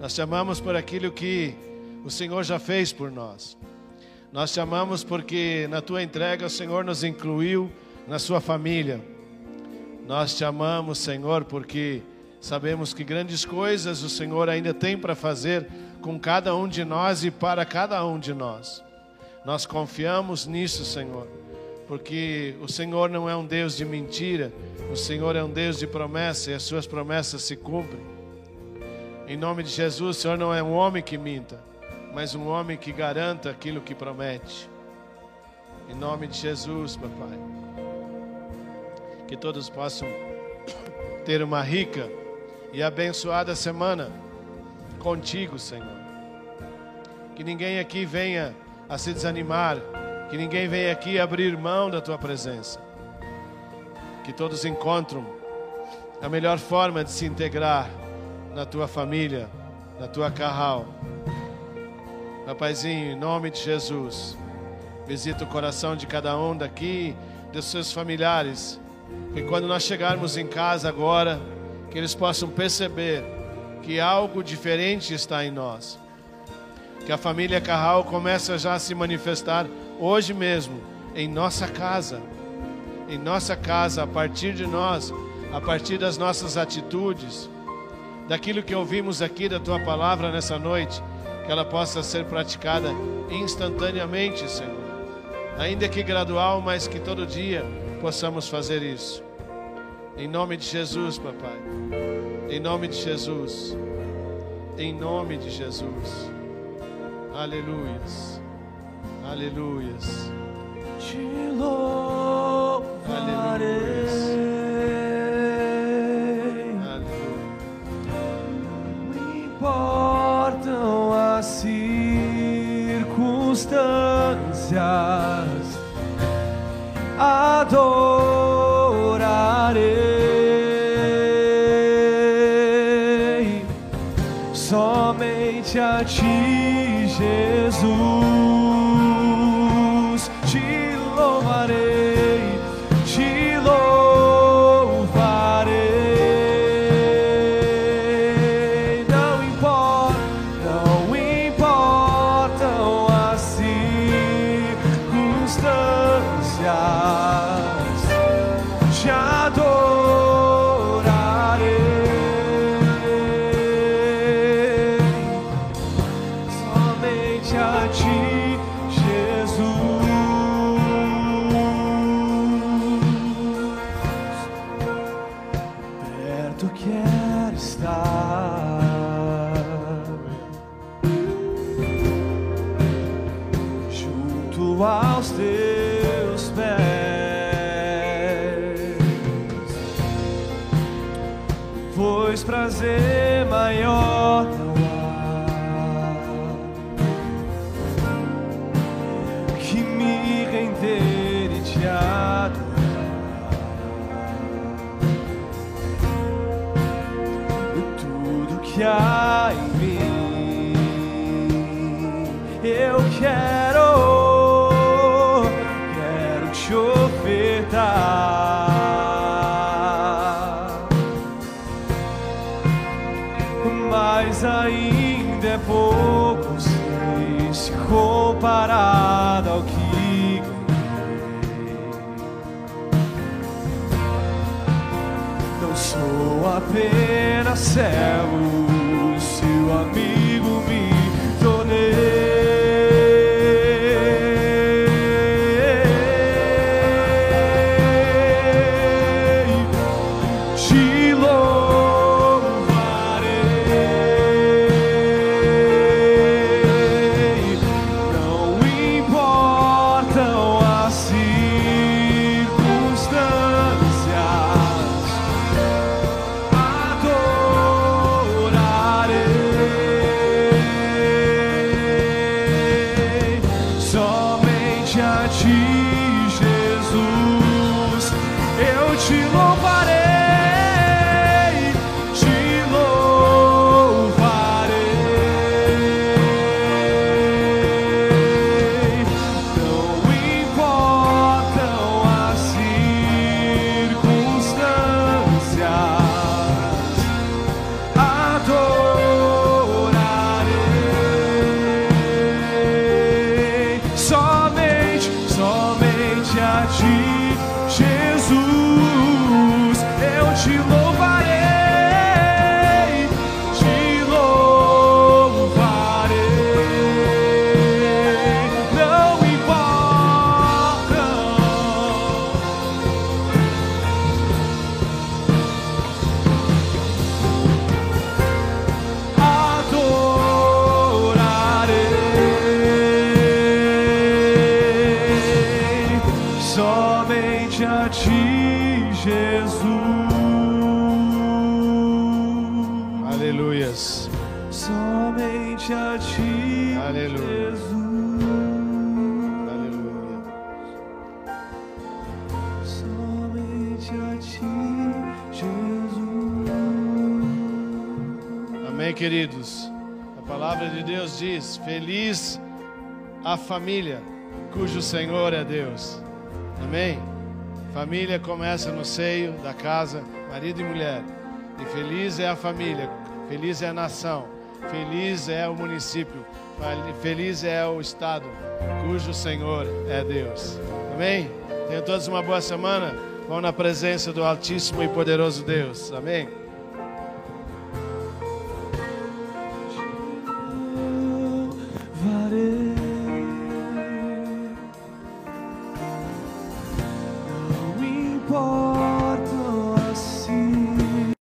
S1: Nós te amamos por aquilo que o Senhor já fez por nós. Nós te amamos porque na tua entrega o Senhor nos incluiu na sua família. Nós te amamos, Senhor, porque sabemos que grandes coisas o Senhor ainda tem para fazer com cada um de nós e para cada um de nós. Nós confiamos nisso, Senhor, porque o Senhor não é um Deus de mentira, o Senhor é um Deus de promessa e as suas promessas se cumprem. Em nome de Jesus, o Senhor não é um homem que minta mas um homem que garanta aquilo que promete. Em nome de Jesus, papai. Que todos possam ter uma rica e abençoada semana contigo, Senhor. Que ninguém aqui venha a se desanimar, que ninguém venha aqui abrir mão da tua presença. Que todos encontrem a melhor forma de se integrar na tua família, na tua carral Rapaizinho, em nome de Jesus, visita o coração de cada um daqui, dos seus familiares. Que quando nós chegarmos em casa agora, que eles possam perceber que algo diferente está em nós. Que a família Carral começa já a se manifestar hoje mesmo, em nossa casa. Em nossa casa, a partir de nós, a partir das nossas atitudes, daquilo que ouvimos aqui da tua palavra nessa noite que ela possa ser praticada instantaneamente, Senhor. Ainda que gradual, mas que todo dia possamos fazer isso. Em nome de Jesus, papai. Em nome de Jesus. Em nome de Jesus. Aleluias. Aleluias.
S2: Te louvarei. Circunstâncias adorarei somente a ti, Jesus.
S1: Família cujo Senhor é Deus. Amém? Família começa no seio da casa, marido e mulher. E feliz é a família, feliz é a nação, feliz é o município, feliz é o estado cujo Senhor é Deus. Amém? Tenham todos uma boa semana. Vão na presença do Altíssimo e Poderoso Deus. Amém?